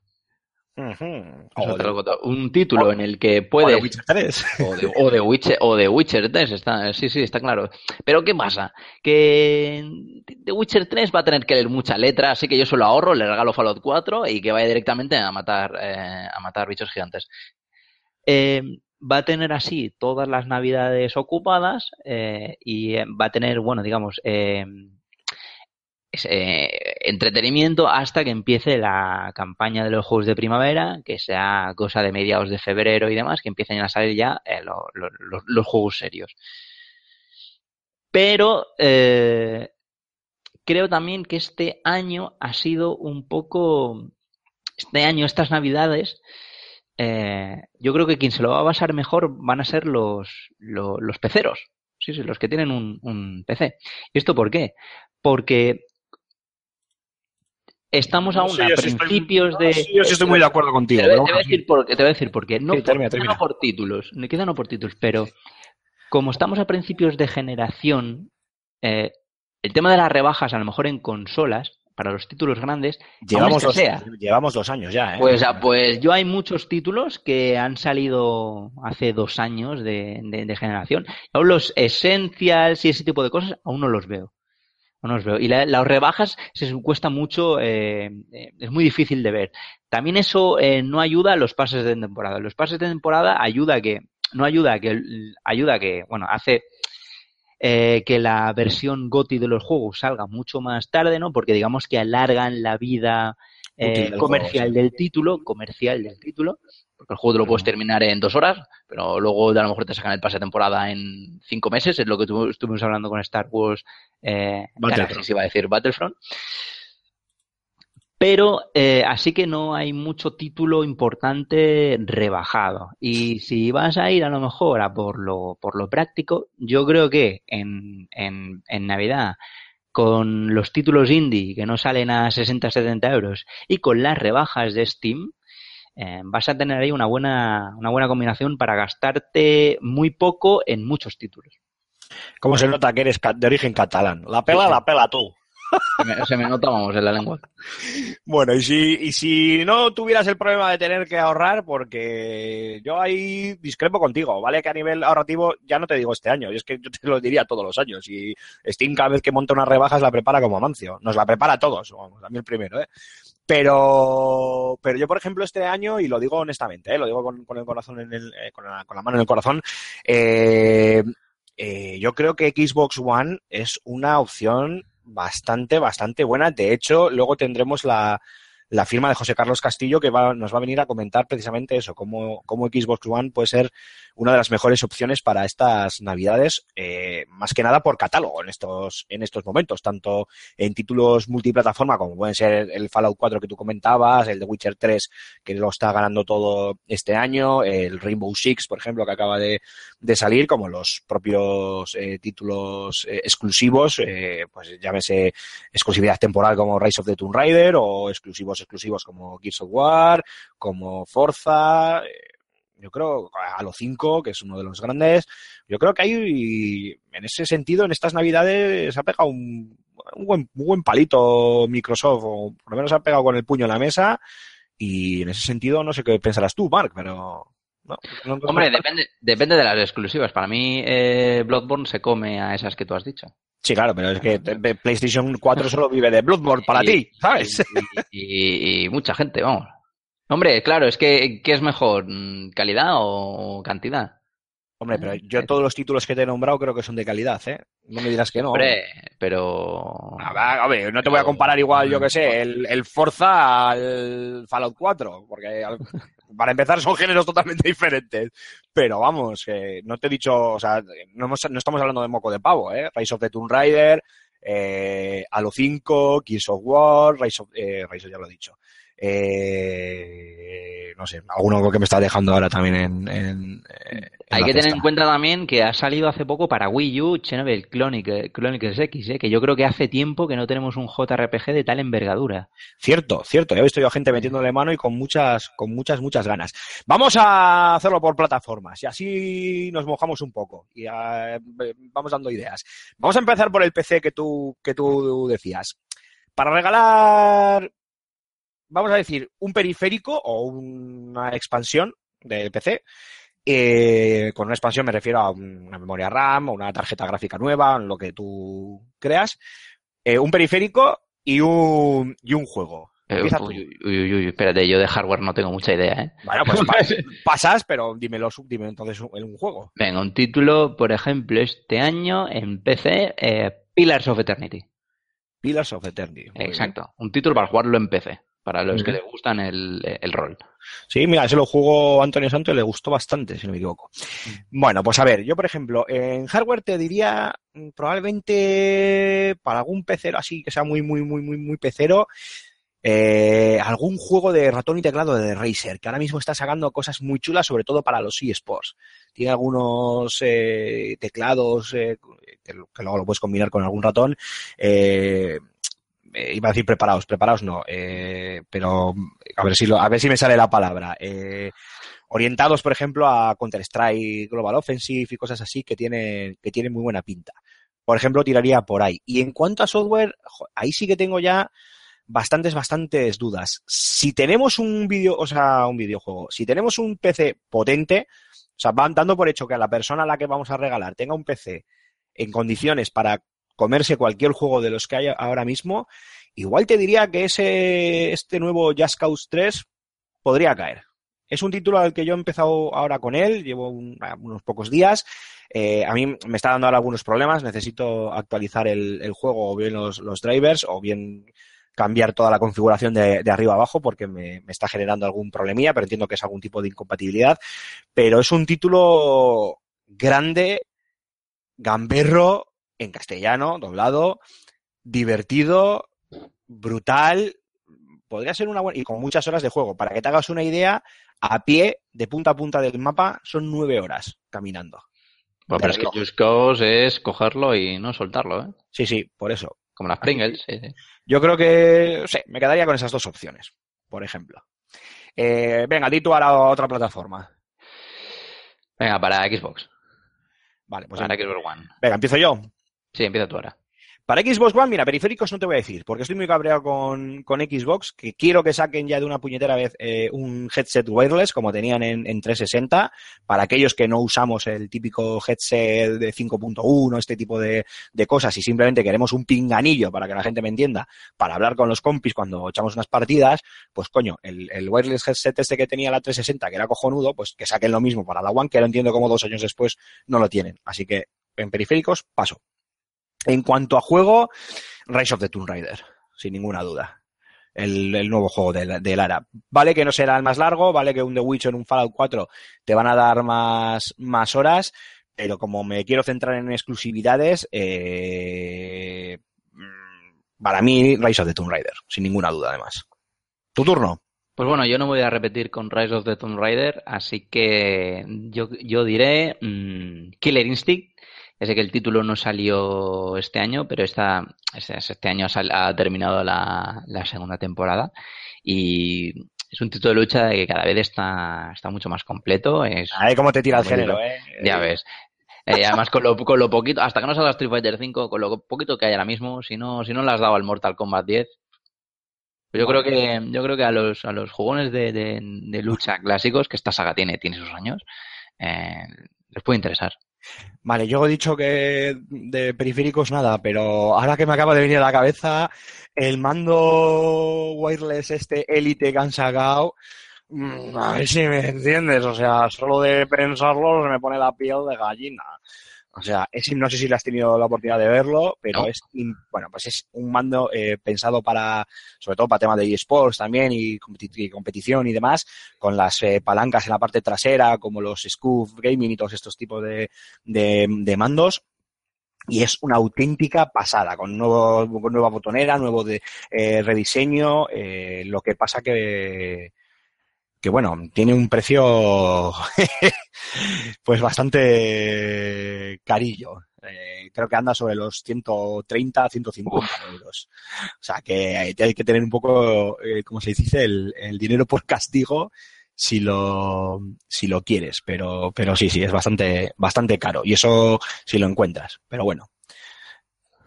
Ujú. Caso de O de, Fallout 4. Un título o- en el que o de puedes Witcher 3. *laughs* o de, o de Witcher, o de Witcher 3, está, sí, sí, está claro. Pero ¿qué pasa? Que de Witcher 3 va a tener que leer mucha letra, así que yo solo ahorro, le regalo Fallout 4 y que vaya directamente a matar, eh, a matar bichos gigantes. Eh, va a tener así todas las navidades ocupadas eh, y va a tener, bueno, digamos, eh, entretenimiento hasta que empiece la campaña de los juegos de primavera, que sea cosa de mediados de febrero y demás, que empiecen a salir ya eh, lo- lo- lo- los juegos serios. Pero eh, creo también que este año ha sido un poco, este año, estas navidades, yo creo que quien se lo va a basar mejor van a ser los, los, los peceros. Sí, sí, los que tienen un, un PC. ¿Y esto por qué? Porque estamos aún Sí, a estoy- principios de... Sí, yo sí estoy muy de acuerdo contigo. Te voy, te voy a decir por, te voy a decir por qué. No, Sí, por- termina, quizá termina. no por títulos, no por títulos, pero como estamos a principios de generación, eh, el tema de las rebajas, a lo mejor en consolas, para los títulos grandes, llevamos, dos, escasea. llevamos dos años ya, ¿eh? Pues, ah, pues yo hay muchos títulos que han salido hace dos años de, de- de generación. Aún los Essentials y ese tipo de cosas aún no los veo. No los veo. Y la- las rebajas se cuesta mucho, eh, eh, es muy difícil de ver. También eso eh, no ayuda a los pases de temporada. Los pases de temporada ayuda a que, no ayuda a que, ayuda a que, bueno, hace eh, que la versión GOTI de los juegos salga mucho más tarde, ¿no? Porque digamos que alargan la vida eh, comercial del título, comercial del título, porque el juego te lo puedes terminar en dos horas, pero luego a lo mejor te sacan el pase de temporada en cinco meses, es lo que tu- estuvimos hablando con Star Wars, eh, Battlefront. iba a decir Battlefront. Pero eh, así que no hay mucho título importante rebajado. Y si vas a ir a lo mejor a por lo, por lo práctico, yo creo que en, en, en Navidad, con los títulos indie que no salen a 60-70 euros y con las rebajas de Steam, eh, vas a tener ahí una buena, una buena combinación para gastarte muy poco en muchos títulos. ¿Cómo se nota que eres de origen catalán? La pela, sí. la pela tú. Se me, se me nota, vamos, en la lengua. *laughs* Bueno, y si, y si no tuvieras el problema de tener que ahorrar, porque yo ahí discrepo contigo, ¿vale? Que a nivel ahorrativo, ya no te digo este año, y es que yo te lo diría todos los años. Y Steam cada vez que monta unas rebajas la prepara como Amancio. Nos la prepara a todos, vamos, a mí el primero, ¿eh? Pero, pero yo, por ejemplo, este año, y lo digo honestamente, ¿eh? lo digo con, con el corazón en el, eh, con, la, con la mano en el corazón, eh, eh, yo creo que Xbox One es una opción bastante, bastante buena. De hecho, luego tendremos la, la firma de José Carlos Castillo que va, nos va a venir a comentar precisamente eso, cómo, cómo Xbox One puede ser una de las mejores opciones para estas navidades, eh, más que nada por catálogo en estos, en estos momentos, tanto en títulos multiplataforma como pueden ser el Fallout 4 que tú comentabas, el de Witcher 3 que lo está ganando todo este año, el Rainbow Six, por ejemplo, que acaba de, de salir, como los propios eh, títulos eh, exclusivos, eh, pues llámese exclusividad temporal como Rise of the Tomb Raider o exclusivos exclusivos como Gears of War, como Forza, eh, yo creo a los 5, que es uno de los grandes, yo creo que hay, en ese sentido, en estas navidades ha pegado un, un buen, un buen palito Microsoft, o por lo menos ha pegado con el puño en la mesa, y en ese sentido no sé qué pensarás tú, Mark, pero... No, no- Hombre, depende, depende de las exclusivas. Para mí, eh, Bloodborne se come a esas que tú has dicho. Sí, claro, pero es que PlayStation 4 solo vive de Bloodborne para *laughs* Y- ti, ¿sabes? Y, y- y mucha gente, vamos. Hombre, claro, es que ¿qué es mejor? Mm, ¿Calidad o cantidad? Hombre, pero yo todos los títulos que te he nombrado creo que son de calidad, ¿eh? No me dirás que no. Hombre, pero... A ver, a ver, no te voy a comparar igual, yo que sé, el, el Forza al Fallout 4, porque al- *laughs* para empezar son géneros totalmente diferentes. Pero vamos, no te he dicho, o sea, no, hemos- no estamos hablando de moco de pavo, ¿eh? Rise of the Tomb Raider, eh, Halo 5, Gears of War, Rise of, eh, Rise of ya lo he dicho. Eh, no sé, alguno que me está dejando ahora también en... en, eh, en Hay que tener en cuenta también que ha salido hace poco para Wii U Chernobyl Chronicles X, ¿eh? que yo creo que hace tiempo que no tenemos un JRPG de tal envergadura. Cierto, cierto. Ya he visto yo a gente metiéndole mano y con muchas, con muchas, muchas ganas. Vamos a hacerlo por plataformas y así nos mojamos un poco y eh, vamos dando ideas. Vamos a empezar por el PC que tú, que tú decías. Para regalar, vamos a decir, un periférico o una expansión del PC. eh, con una expansión me refiero a una memoria RAM o una tarjeta gráfica nueva, lo que tú creas. eh, un periférico y un, y un juego. Eh, uy, uy, uy, espérate, yo de hardware no tengo mucha idea, ¿eh? Bueno, pues pa- *laughs* pasas, pero dímelo, dime entonces un, un juego. Venga, un título, por ejemplo, este año en PC, eh, Pillars of Eternity. Pillars of Eternity. Bien. Exacto. Un título para jugarlo en PC, para los que les gustan el, el rol. Sí, mira, ese lo jugó Antonio Santos y le gustó bastante, si no me equivoco. Bueno, pues a ver, yo por ejemplo, en hardware te diría mm, probablemente para algún pecero así que sea muy, muy, muy, muy, muy pecero, eh, algún juego de ratón y teclado de Razer, que ahora mismo está sacando cosas muy chulas, sobre todo para los eSports. Tiene algunos eh, teclados eh, que, que luego lo puedes combinar con algún ratón. Eh, iba a decir preparados, preparados no, eh, pero a ver si a ver si me sale la palabra. Eh, orientados, por ejemplo, a Counter-Strike, Global Offensive y cosas así que tienen, que tienen muy buena pinta. Por ejemplo, tiraría por ahí. Y en cuanto a software, ahí sí que tengo ya bastantes, bastantes dudas. Si tenemos un vídeo, o sea, un videojuego, si tenemos un PC potente, o sea, van dando por hecho que a la persona a la que vamos a regalar tenga un PC en condiciones para comerse cualquier juego de los que hay ahora mismo, igual te diría que ese, este nuevo Just Cause 3 podría caer. Es un título al que yo he empezado ahora con él, llevo un- unos pocos días. Eh, a mí me está dando ahora algunos problemas, necesito actualizar el, juego o bien los, drivers o bien cambiar toda la configuración de, de arriba abajo porque me, me está generando algún problemilla, pero entiendo que es algún tipo de incompatibilidad. Pero es un título grande, gamberro, en castellano, doblado, divertido, brutal. Podría ser una buena. Y con muchas horas de juego. Para que te hagas una idea, a pie, de punta a punta del mapa, son nueve horas caminando. Bueno, pero es que. Just Cause es cogerlo y no soltarlo, ¿eh? Sí, sí, por eso. Como las Pringles. sí, sí. Yo creo que, sí, me quedaría con esas dos opciones, por ejemplo. Eh, venga, di tú ahora otra plataforma. Venga, para Xbox. Vale, pues Para Xbox One. venga, empiezo yo. Sí, empieza tú ahora. Para Xbox One, mira, periféricos no te voy a decir, porque estoy muy cabreado con, con Xbox, que quiero que saquen ya de una puñetera vez eh, un headset wireless, como tenían en, en 360, para aquellos que no usamos el típico headset de 5.1, este tipo de, de cosas, y simplemente queremos un pinganillo, para que la gente me entienda, para hablar con los compis cuando echamos unas partidas, pues coño, el, el wireless headset este que tenía la 360, que era cojonudo, pues que saquen lo mismo para la One, que no entiendo cómo dos años después no lo tienen. Así que en periféricos, paso. En cuanto a juego, Rise of the Tomb Raider, sin ninguna duda. El, nuevo juego de, la- de Lara. Vale que no será el más largo, vale que un The Witcher, un Fallout 4 te van a dar más, más horas, pero como me quiero centrar en exclusividades, eh, para mí Rise of the Tomb Raider, sin ninguna duda además. Tu turno. Pues bueno, yo no voy a repetir con Rise of the Tomb Raider, así que yo, yo diré mm, Killer Instinct. Sé que el título no salió este año, pero esta, este, año ha, terminado la, la segunda temporada y es un título de lucha que cada vez está, está mucho más completo. Es, A ver cómo te tira el género, eh. ya ves. Eh, además, con lo, con lo poquito, hasta que no salga Street Fighter 5, con lo poquito que hay ahora mismo, si no, si no le has dado al Mortal Kombat 10, pues yo creo que, yo creo que a los, a los jugones de, de, de lucha clásicos, que esta saga tiene, tiene sus años, eh, les puede interesar. Vale, yo he dicho que de periféricos nada, pero ahora que me acaba de venir a la cabeza el mando wireless este Elite que han sacado, mm, a ver si me entiendes, o sea, solo de pensarlo se me pone la piel de gallina. O sea, es, no sé si le has tenido la oportunidad de verlo, pero No. es, bueno, pues es un mando eh, pensado para, sobre todo para temas de eSports también y, y competición y demás, con las eh, palancas en la parte trasera, como los Scoof Gaming y todos estos tipos de, de, de mandos. Y es una auténtica pasada, con, nuevo, con nueva botonera, nuevo de, eh, rediseño. eh, lo que pasa que, que bueno, tiene un precio *laughs* pues bastante carillo. Eh, creo que anda sobre los 130, 150 euros. O sea que hay, hay que tener un poco, eh, como se dice, el, el dinero por castigo si lo, si lo quieres. Pero, pero sí, sí, es bastante, bastante caro. Y eso si lo encuentras. Pero bueno.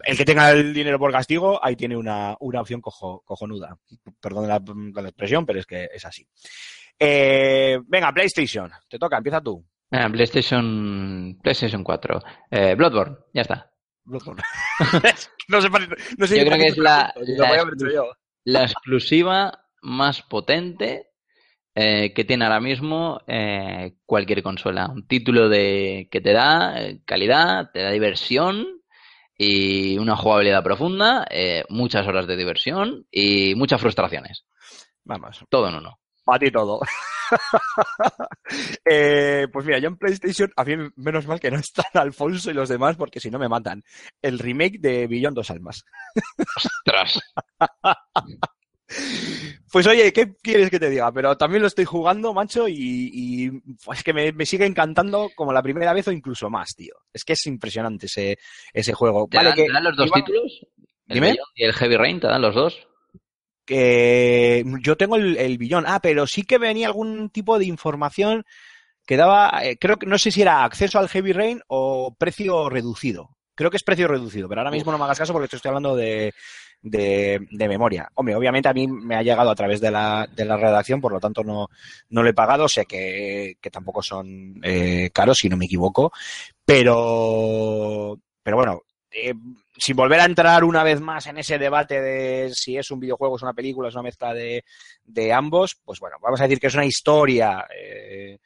El que tenga el dinero por castigo, ahí tiene una, una opción cojo, cojonuda. Perdón la, la expresión, pero es que es así. Eh, venga, PlayStation, te toca, empieza tú. Ah, PlayStation, PlayStation 4. Eh, Bloodborne, ya está. Bloodborne. *laughs* no sé, no sé Yo creo que es la- la yo. La exclusiva más potente eh, que tiene ahora mismo eh, cualquier consola. Un título de que te da eh, calidad, te da diversión y una jugabilidad profunda, muchas horas de diversión y muchas frustraciones. Vamos, Todo en uno. Para ti todo. *laughs* Eh, pues mira, yo en PlayStation, a mí menos mal que no *laughs* están Alfonso y los demás, porque si no me matan. El remake de Billón Dos Almas. Tras. Pues oye, ¿qué quieres que te diga? Pero también lo estoy jugando, macho, y, y, pues, es que me, me sigue encantando como la primera vez o incluso más, tío. Es que es impresionante ese, ese juego. ¿Te, Vale, dan, que te dan los dos títulos? ¿El Dime. Y el Heavy Rain te dan los dos? Yo tengo el, el billón. Ah, pero sí que venía algún tipo de información que daba, eh, creo que no sé si era acceso al Heavy Rain o precio reducido. Creo que es precio reducido, pero ahora mismo no me hagas caso porque te estoy hablando de, de, de memoria. Hombre, obviamente a mí me ha llegado a través de la, de la redacción, por lo tanto no, no lo he pagado. Sé que, que tampoco son eh, caros, si no me equivoco. Pero, pero bueno, eh, sin volver a entrar una vez más en ese debate de si es un videojuego, es una película, es una mezcla de, de ambos, pues bueno, vamos a decir que es una historia, eh,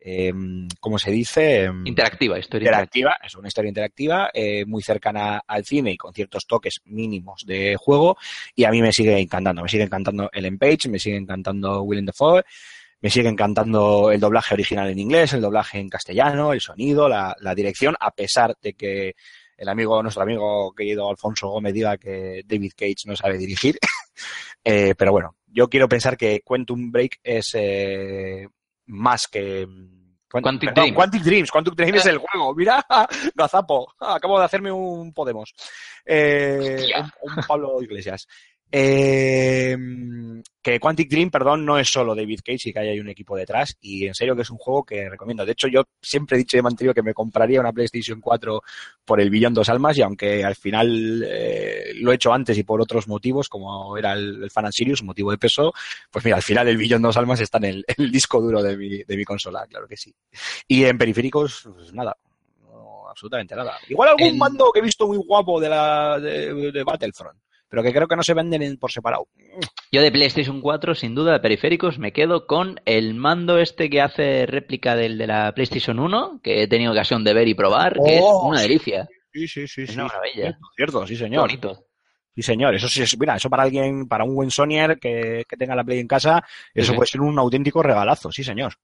eh, ¿cómo se dice? Em, Interactiva, historia interactiva, es una historia interactiva, eh, muy cercana al cine y con ciertos toques mínimos de juego, y a mí me sigue encantando, me sigue encantando Ellen Page, me sigue encantando Willem Dafoe, me sigue encantando el doblaje original en inglés, el doblaje en castellano, el sonido, la, la dirección, a pesar de que el amigo, nuestro amigo querido Alfonso Gómez diga que David Cage no sabe dirigir. *laughs* Eh, pero bueno, yo quiero pensar que Quantum Break es eh, más que. Quant- Quantic perdón, Dream. Quantic Dreams. Quantic Dream es el juego. Mira, *laughs* Gazapo. Acabo de hacerme un Podemos. Eh, un Pablo Iglesias. Eh, que Quantic Dream, perdón, no es solo David Cage y que hay un equipo detrás. Y en serio que es un juego que recomiendo. De hecho, yo siempre he dicho y mantenido que me compraría una PlayStation 4 por el billón dos almas y aunque al final eh, lo he hecho antes y por otros motivos, como era el, el Fan and Sirius, motivo de peso, pues mira, al final el billón dos almas está en el, *laughs* disco duro de mi, de mi consola, claro que sí. Y en periféricos, pues nada. no, absolutamente nada. Igual algún mando que he visto muy guapo de la de, de Battlefront, pero que creo que no se venden en- por separado. Yo de PlayStation 4, sin duda, de periféricos, me quedo con el mando este que hace réplica del de la PlayStation 1, que he tenido ocasión de ver y probar, que es Oh, una delicia. Sí, sí, sí, Es una maravilla. Cierto, sí, señor. bonito. Sí, señor. Eso sí es, mira, eso para alguien, para un buen Sonyer que, que tenga la Play en casa, eso sí. puede ser un auténtico regalazo, sí, señor.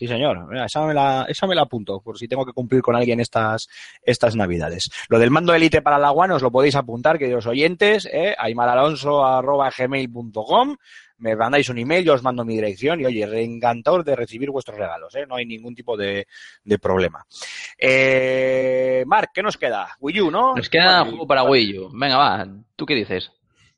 Sí, señor. Mira, esa me la, esa me la apunto, por si tengo que cumplir con alguien estas, estas navidades. Lo del mando Elite para la One os lo podéis apuntar, queridos oyentes, eh, aymaralonso.gmail.com me mandáis un email, yo os mando mi dirección y oye, encantador de recibir vuestros regalos, ¿eh? no hay ningún tipo de, de problema. Eh, Marc, ¿qué nos queda? Wii U, ¿no? Nos queda Bueno, juego para Wii U. Venga, va. ¿Tú qué dices?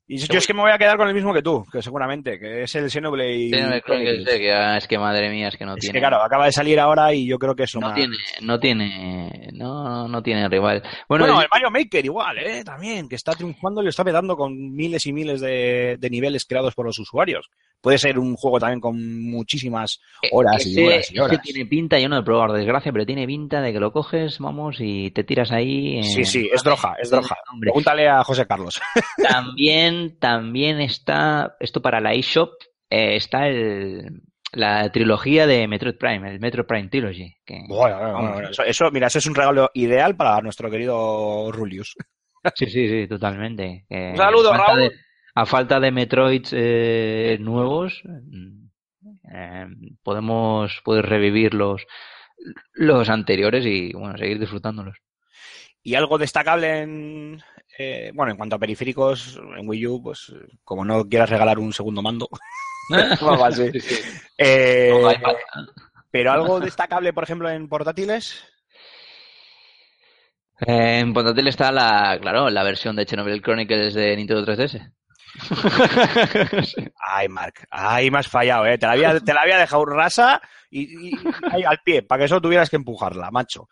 Y yo es que me voy a quedar con el mismo que tú, que seguramente, que es el Xenoblade Chronicles. Que, ah, es que madre mía, es que no Es tiene. que claro, acaba de salir ahora y yo creo que es no tiene, no tiene, no, no tiene rival. Bueno, Bueno, el- el Mario Maker igual, ¿eh? También, que está triunfando y lo está petando con miles y miles de, de niveles creados por los usuarios. Puede ser un juego también con muchísimas horas y ese- horas y horas. tiene pinta, yo no he probado, desgracia, pero tiene pinta de que lo coges, vamos, y te tiras ahí. eh, Sí, sí, es droga, es. Hombre, Pregúntale a José Carlos. también, también está, esto para la eShop, eh, está el, la trilogía de Metroid Prime, el Metroid Prime Trilogy. Que, Bueno, bueno, eso, eso, mira, ese es un regalo ideal para nuestro querido Rulius. *laughs* Sí, sí, sí, totalmente. Que Un saludo, a falta Raúl. de- a falta de Metroids eh, nuevos, eh, podemos poder revivir los, los anteriores y bueno, seguir disfrutándolos. Y algo destacable en, eh, bueno, en cuanto a periféricos en Wii U, pues como no quieras regalar un segundo mando, o *laughs* *laughs* algo así. Sí, sí. Eh, iPad. pero algo destacable, por ejemplo, en portátiles. Eh, en portátil está la, claro, la versión de Chernobyl Chronicles de Nintendo 3DS. Sí. *laughs* Ay, Mark, ay, me has fallado, ¿eh? Te la había, te la había dejado rasa y, y- ahí al pie, para que solo tuvieras que empujarla, macho.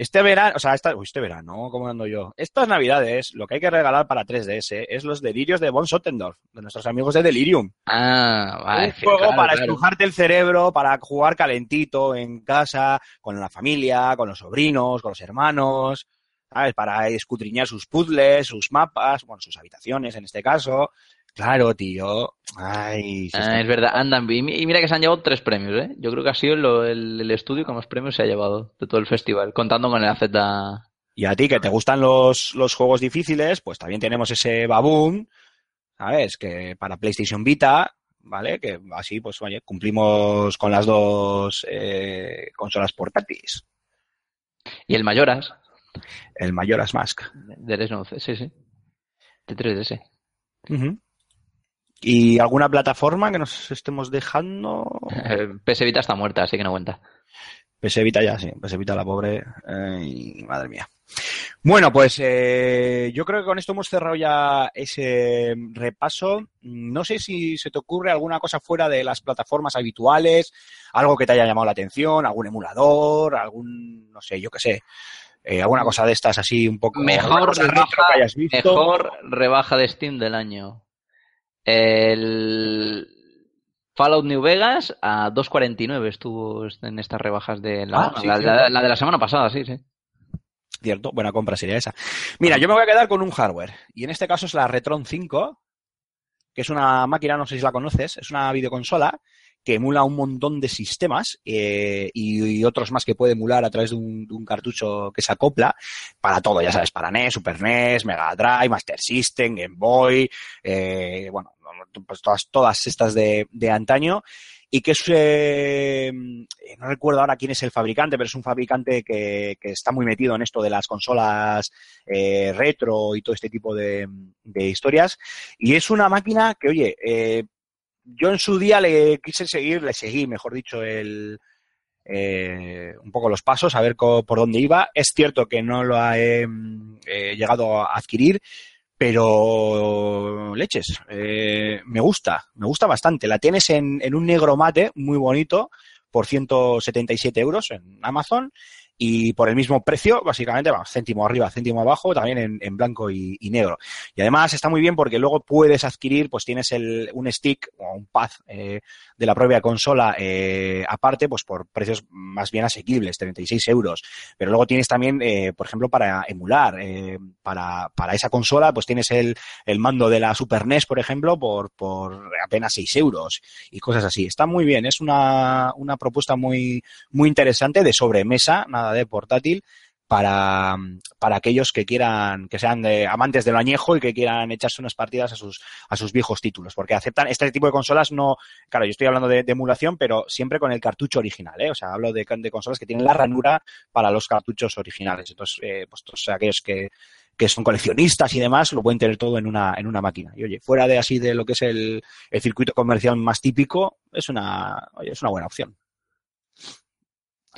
Este verano, o sea, esta, uy, este verano, ¿cómo ando yo? Estas navidades, lo que hay que regalar para 3DS es los delirios de Von Sottendorf, de nuestros amigos de Delirium. Ah, vale. un juego claro, para claro. estrujarte el cerebro, para jugar calentito en casa, con la familia, con los sobrinos, con los hermanos, ¿sabes? Para escudriñar sus puzzles, sus mapas, bueno, sus habitaciones en este caso. Claro, tío. Ay, Ah, es verdad, andan. Y mi- y mira que se han llevado tres premios, ¿eh? Yo creo que ha sido lo- el, el estudio que más premios se ha llevado de todo el festival, contando con el AZ. Y a ti que te gustan los, los juegos difíciles, pues también tenemos ese Baboon, ¿sabes? Que para PlayStation Vita, ¿vale? Que así, pues, oye, cumplimos con las dos eh, consolas portátiles. Y el Mayoras, El Majora's Mask. del S11, sí, sí. De 3DS. Ujú. ¿Y alguna plataforma que nos estemos dejando? *laughs* Eh, PS Vita está muerta, así que no cuenta. PS Vita ya, sí. PS Vita la pobre. Ay, madre mía. Bueno, pues eh, yo creo que con esto hemos cerrado ya ese repaso. No sé si se te ocurre alguna cosa fuera de las plataformas habituales, algo que te haya llamado la atención, algún emulador, algún, no sé, yo qué sé, eh, alguna cosa de estas así un poco Mejor rebaja- que hayas visto. Mejor rebaja de Steam del año. El Fallout New Vegas a 2.49 estuvo en estas rebajas de la, Ah, sí, la- cierto. la- la de la semana pasada, sí, sí. Cierto, buena compra sería esa. Mira, yo me voy a quedar con un hardware. Y en este caso es la Retron 5, que es una máquina, no sé si la conoces, es una videoconsola que emula un montón de sistemas eh, y, y otros más que puede emular a través de un, de un cartucho que se acopla para todo, ya sabes, para NES, Super NES, Mega Drive, Master System, Game Boy, eh, bueno, pues todas, todas estas de, de antaño y que es, eh, no recuerdo ahora quién es el fabricante, pero es un fabricante que, que está muy metido en esto de las consolas eh, retro y todo este tipo de, historias. Y es una máquina que, oye, eh, yo en su día le quise seguir, le seguí, mejor dicho, el, eh, un poco los pasos, a ver por dónde iba. Es cierto que no lo he llegado a adquirir, pero leches, eh, me gusta, me gusta bastante. La tienes en, en un negro mate muy bonito por 177 euros en Amazon y por el mismo precio, básicamente, vamos, céntimo arriba, céntimo abajo, también en, en blanco y, negro. Y además está muy bien porque luego puedes adquirir, pues tienes el, un stick o un pad eh, de la propia consola eh, aparte, pues por precios más bien asequibles, 36 euros. Pero luego tienes también, eh, por ejemplo, para emular, eh, para, para esa consola, pues tienes el, el mando de la Super NES, por ejemplo, por, por apenas 6 euros y cosas así. Está muy bien, es una, una propuesta muy, muy interesante de sobremesa, nada de portátil, para, para aquellos que quieran, que sean de, amantes de lo añejo y que quieran echarse unas partidas a sus, a sus viejos títulos, porque aceptan este tipo de consolas no, claro, yo estoy hablando de, emulación, pero siempre con el cartucho original, ¿eh? o sea, hablo de, de consolas que tienen la ranura para los cartuchos originales, entonces, eh, pues todos aquellos que, que son coleccionistas y demás, lo pueden tener todo en una, en una máquina. Y oye, fuera de así de lo que es el, el circuito comercial más típico, es una, oye, es una buena opción.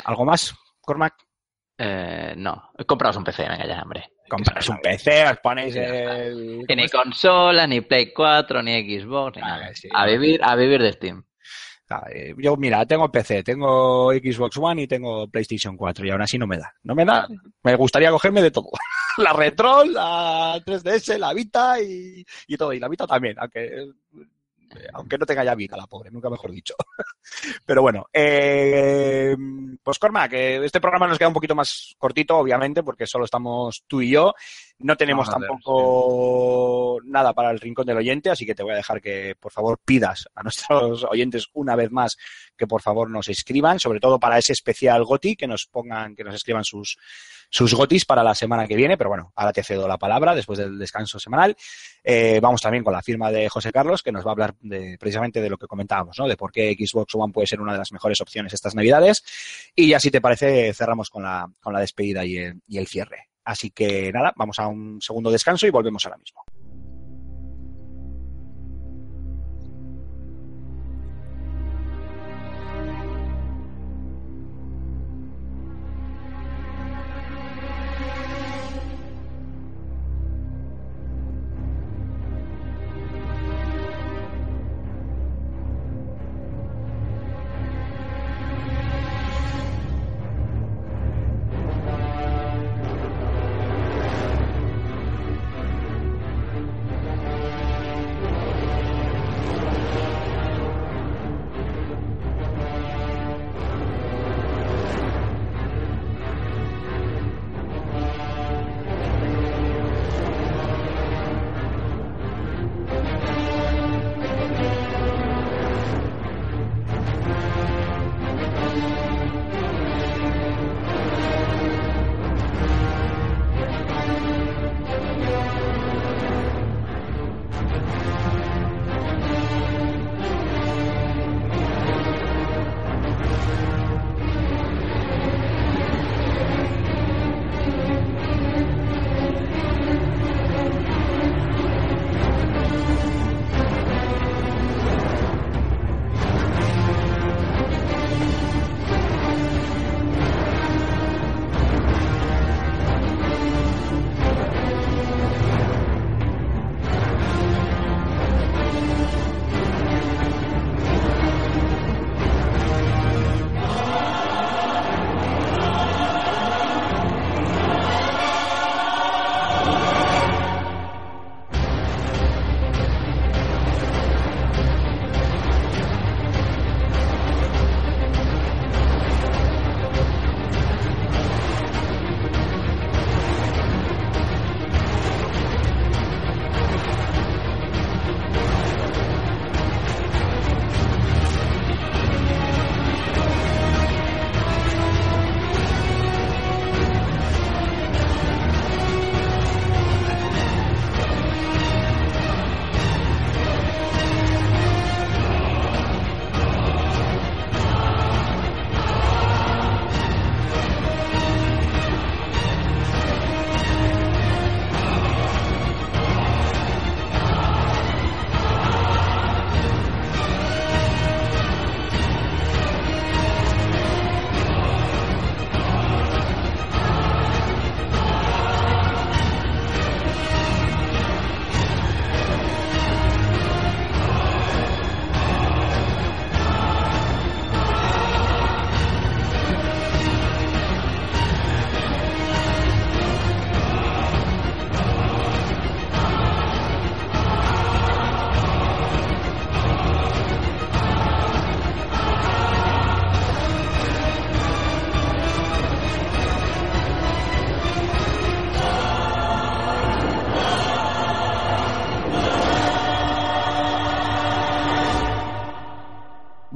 ¿Algo más, Cormac? Eh, no, compraos un PC, venga ya, hombre. Compráis un PC, os ponéis el... Que ni consola, ni Play 4, ni Xbox, ni Ah, nada. sí. A vivir, a vivir de Steam. Yo, mira, tengo PC, tengo Xbox One y tengo PlayStation 4 y aún así no me da. No me da. Me gustaría cogerme de todo. *laughs* La Retro, la 3DS, la Vita y, y todo. Y la Vita también, aunque, aunque no tenga ya Vita, la pobre, nunca mejor dicho. *laughs* Pero bueno, eh, pues Corma, que este programa nos queda un poquito más cortito, obviamente, porque solo estamos tú y yo. No tenemos ver, tampoco nada para el rincón del oyente, así que te voy a dejar que, por favor, pidas a nuestros *laughs* oyentes una vez más que por favor nos escriban, sobre todo para ese especial GOTI, que nos pongan, que nos escriban sus, sus GOTIs para la semana que viene. Pero bueno, ahora te cedo la palabra después del descanso semanal. Eh, vamos también con la firma de José Carlos, que nos va a hablar de, precisamente de lo que comentábamos, ¿no? De por qué Xbox One puede ser una de las mejores opciones estas Navidades. Y ya si te parece, cerramos con la, con la despedida y el, y el cierre. Así que nada, vamos a un segundo descanso y volvemos ahora mismo.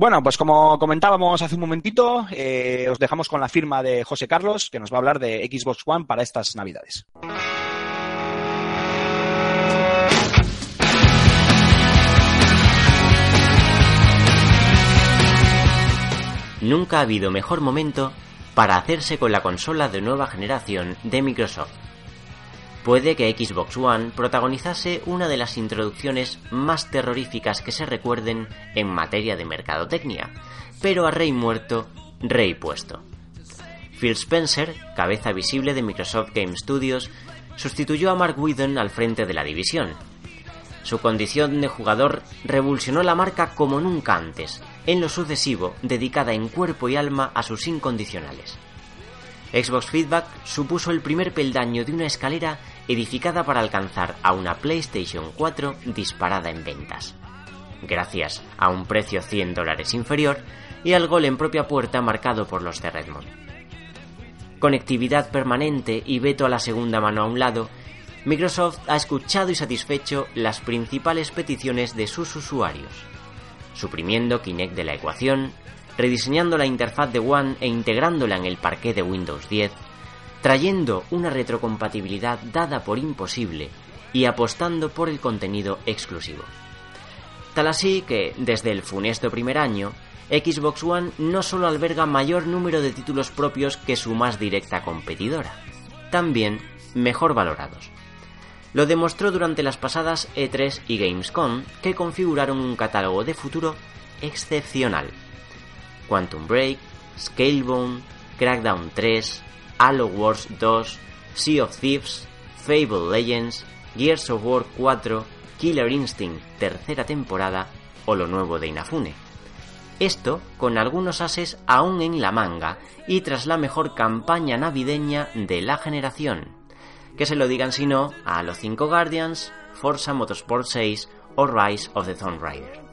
Bueno, pues como comentábamos hace un momentito, eh, os dejamos con la firma de José Carlos, que nos va a hablar de Xbox One para estas Navidades. Nunca ha habido mejor momento para hacerse con la consola de nueva generación de Microsoft. Puede que Xbox One protagonizase una de las introducciones más terroríficas que se recuerden en materia de mercadotecnia, pero a rey muerto, rey puesto. Phil Spencer, cabeza visible de Microsoft Game Studios, sustituyó a Mark Whedon al frente de la división. Su condición de jugador revolucionó la marca como nunca antes, en lo sucesivo dedicada en cuerpo y alma a sus incondicionales. Xbox Feedback supuso el primer peldaño de una escalera edificada para alcanzar a una PlayStation 4 disparada en ventas. gracias a un precio 100 dólares inferior, y al gol en propia puerta marcado por los de Redmond. Conectividad permanente y veto a la segunda mano a un lado, Microsoft ha escuchado y satisfecho las principales peticiones de sus usuarios, suprimiendo Kinect de la ecuación, rediseñando la interfaz de One e integrándola en el parqué de Windows 10, trayendo una retrocompatibilidad dada por imposible y apostando por el contenido exclusivo. Tal así que, desde el funesto primer año, Xbox One no solo alberga mayor número de títulos propios que su más directa competidora, también mejor valorados. Lo demostró durante las pasadas E3 y Gamescom, que configuraron un catálogo de futuro excepcional. Quantum Break, Scalebone, Crackdown 3, Halo Wars 2, Sea of Thieves, Fable Legends, Gears of War 4, Killer Instinct tercera temporada o lo nuevo de Inafune. Esto con algunos ases aún en la manga y tras la mejor campaña navideña de la generación. Que se lo digan si no a los 5 Guardians, Forza Motorsport 6 o Rise of the Tomb Raider.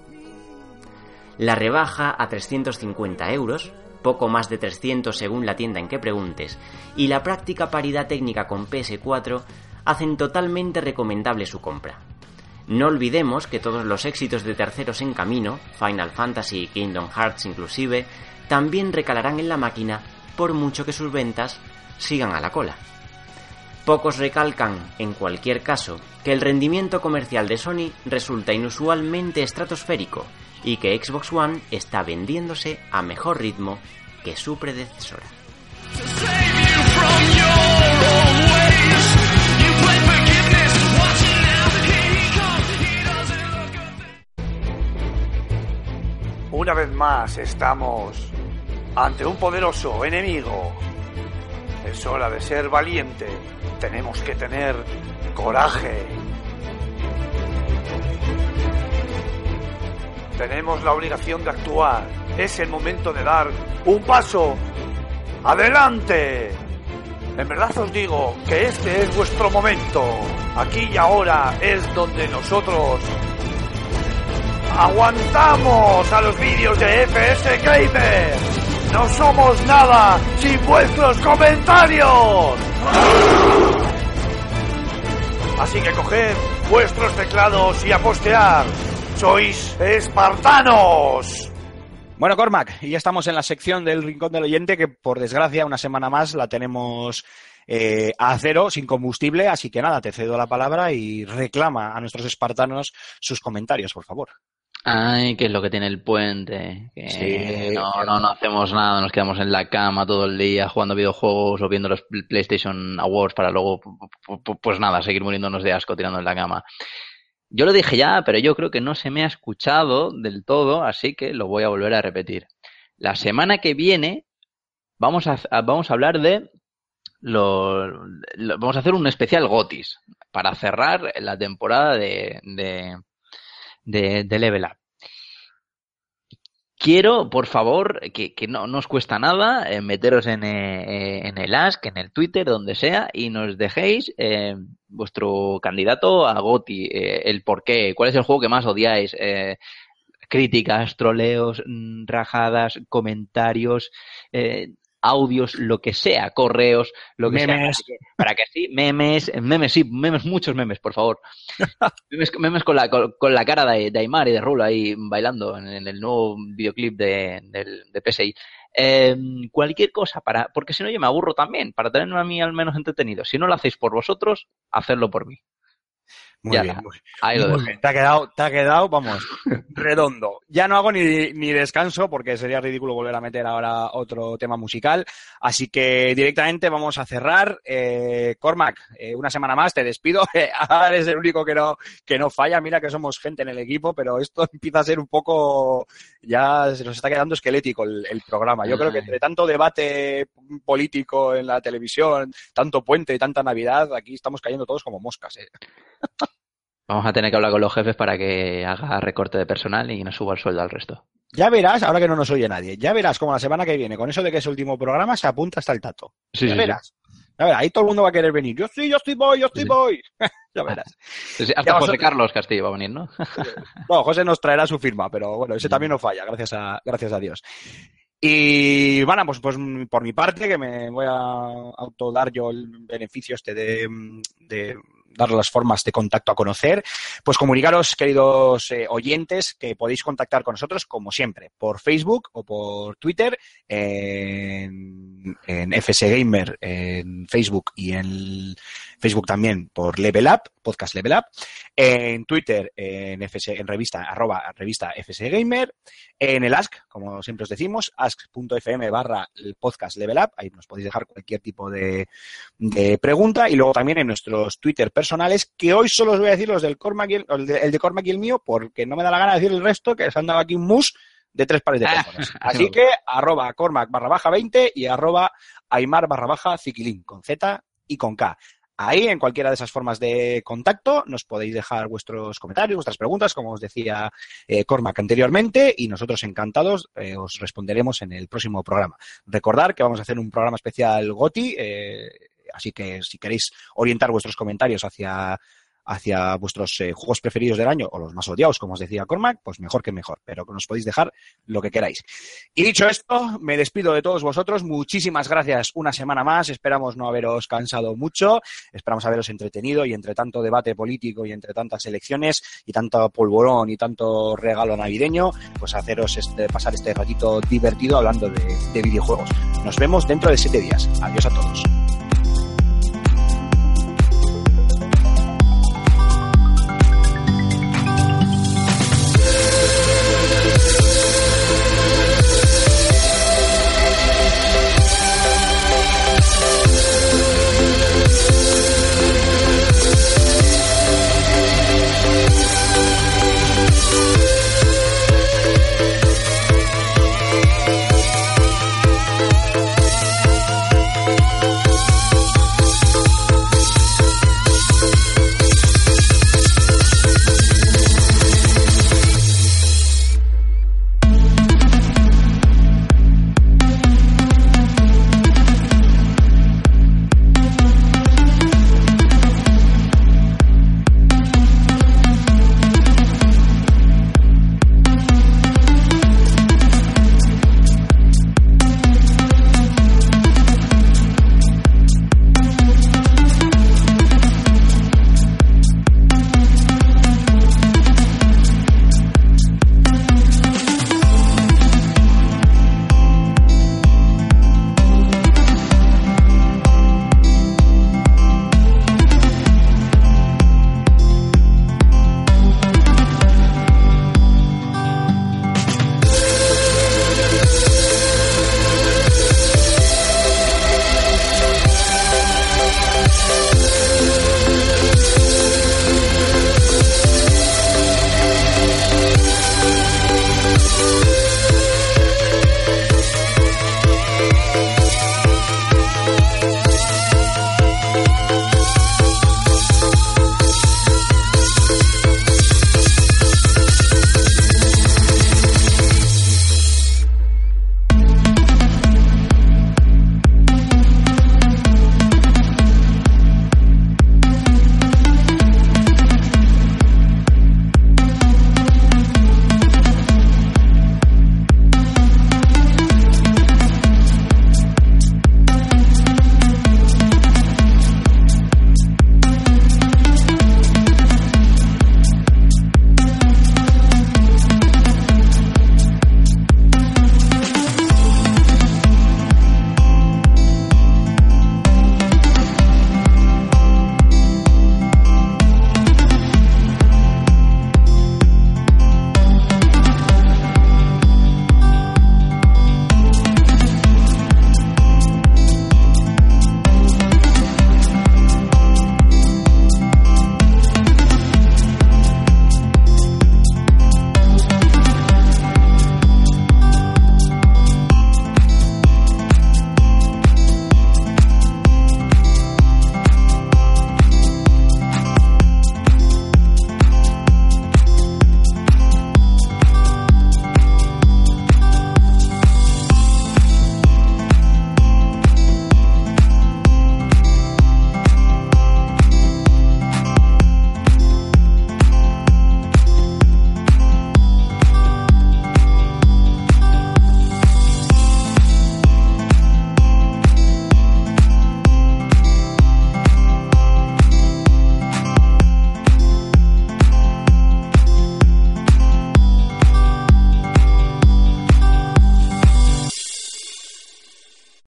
La rebaja a 350 euros, poco más de 300 según la tienda en que preguntes, y la práctica paridad técnica con PS4 hacen totalmente recomendable su compra. No olvidemos que todos los éxitos de terceros en camino, Final Fantasy y Kingdom Hearts inclusive, también recalarán en la máquina por mucho que sus ventas sigan a la cola. Pocos recalcan, en cualquier caso, que el rendimiento comercial de Sony resulta inusualmente estratosférico y que Xbox One está vendiéndose a mejor ritmo que su predecesora. Una vez más estamos ante un poderoso enemigo. Es hora de ser valiente. Tenemos que tener coraje. Tenemos la obligación de actuar. Es el momento de dar un paso adelante. En verdad os digo que este es vuestro momento. Aquí y ahora es donde nosotros aguantamos a los vídeos de FS Gamer. No somos nada sin vuestros comentarios. Así que coged vuestros teclados y a postear. Sois espartanos. Bueno, Cormac, y ya estamos en la sección del Rincón del Oyente, que por desgracia una semana más la tenemos eh, a cero, sin combustible, así que nada, te cedo la palabra y reclama a nuestros espartanos sus comentarios, por favor. Ay, que es lo que tiene el puente. Que Sí, no, que- no, no hacemos nada, nos quedamos en la cama todo el día jugando videojuegos o viendo los Pl- PlayStation Awards para luego, pu- pu- pu- pues nada, seguir muriéndonos de asco tirando en la cama. Yo lo dije ya, pero yo creo que no se me ha escuchado del todo, así que lo voy a volver a repetir. La semana que viene vamos a, vamos a hablar de lo, vamos a hacer un especial Gotis para cerrar la temporada de, de, de Level Up. Quiero, por favor, que, que no, os cuesta nada eh, meteros en, eh, eh, en el Ask, en el Twitter, donde sea, y nos dejéis vuestro candidato a Goti, el por qué, cuál es el juego que más odiáis, críticas, troleos, mm, rajadas, comentarios, audios, lo que sea, correos, lo que sea, para Memes. que, para que sí, memes, memes, sí, memes, muchos memes, por favor. *laughs* memes, memes con la, con, con la cara de, de Aymar y de Rulo ahí bailando en, en el nuevo videoclip de, de PSI. Eh, cualquier cosa para, porque si no yo me aburro también, para tenerme a mí al menos entretenido. Si no lo hacéis por vosotros, hacedlo por mí. Muy Ya bien, muy, Ahí lo muy dejo. bien. Te ha quedado, te ha quedado, vamos, redondo. Ya no hago ni, ni descanso porque sería ridículo volver a meter ahora otro tema musical. Así que directamente vamos a cerrar. Eh, Cormac, eh, una semana más, te despido. *laughs* Ahora eres el único que no, que no falla. Mira que somos gente en el equipo, pero esto *laughs* empieza a ser un poco, ya se nos está quedando esquelético el, el programa. Yo creo que Ay. entre tanto debate político en la televisión, tanto puente y tanta Navidad, aquí estamos cayendo todos como moscas. eh. *laughs* Vamos a tener que hablar con los jefes para que haga recorte de personal y nos suba el sueldo al resto. Ya verás, ahora que no nos oye nadie, ya verás como la semana que viene, con eso de que es el último programa, se apunta hasta el tato. Sí, ya sí, sí. verás. Ya verás, ahí todo el mundo va a querer venir. Yo sí, yo sí voy, yo Sí. voy. *laughs* Ya verás. Hasta Ya José vosotros- Carlos Castillo va a venir, ¿no? *laughs* No, José nos traerá su firma, pero bueno, ese también no falla, gracias a, gracias a Dios. Y bueno, pues, pues por mi parte, que me voy a autodar yo el beneficio este de, de dar las formas de contacto a conocer, pues comunicaros, queridos eh, oyentes, que podéis contactar con nosotros, como siempre, por Facebook o por Twitter, en, en FS Gamer, en Facebook y en Facebook también por Level Up, Podcast Level Up, en Twitter, en, FS, en revista, arroba revista FS Gamer, en el Ask, como siempre os decimos, ask.fm barra el podcast Level Up, ahí nos podéis dejar cualquier tipo de, de pregunta, y luego también en nuestros Twitter personales, que hoy solo os voy a decir los del Cormac y el, el de, el de Cormac y el mío, porque no me da la gana de decir el resto, que se han dado aquí un mus de tres pares de cojones. *laughs* Así que arroba Cormac barra baja 20 y arroba Aymar barra baja Ziquilín, con Z y con K. Ahí, en cualquiera de esas formas de contacto, nos podéis dejar vuestros comentarios, vuestras preguntas, como os decía eh, Cormac anteriormente, y nosotros encantados eh, os responderemos en el próximo programa. Recordar que vamos a hacer un programa especial GOTI, eh, así que si queréis orientar vuestros comentarios hacia hacia vuestros eh, juegos preferidos del año o los más odiados, como os decía Cormac, pues mejor que mejor, pero nos podéis dejar lo que queráis. Y dicho esto, me despido de todos vosotros. Muchísimas gracias una semana más. Esperamos no haberos cansado mucho. Esperamos haberos entretenido y entre tanto debate político y entre tantas elecciones y tanto polvorón y tanto regalo navideño, pues haceros este, pasar este ratito divertido hablando de videojuegos. Nos vemos dentro de siete días. Adiós a todos.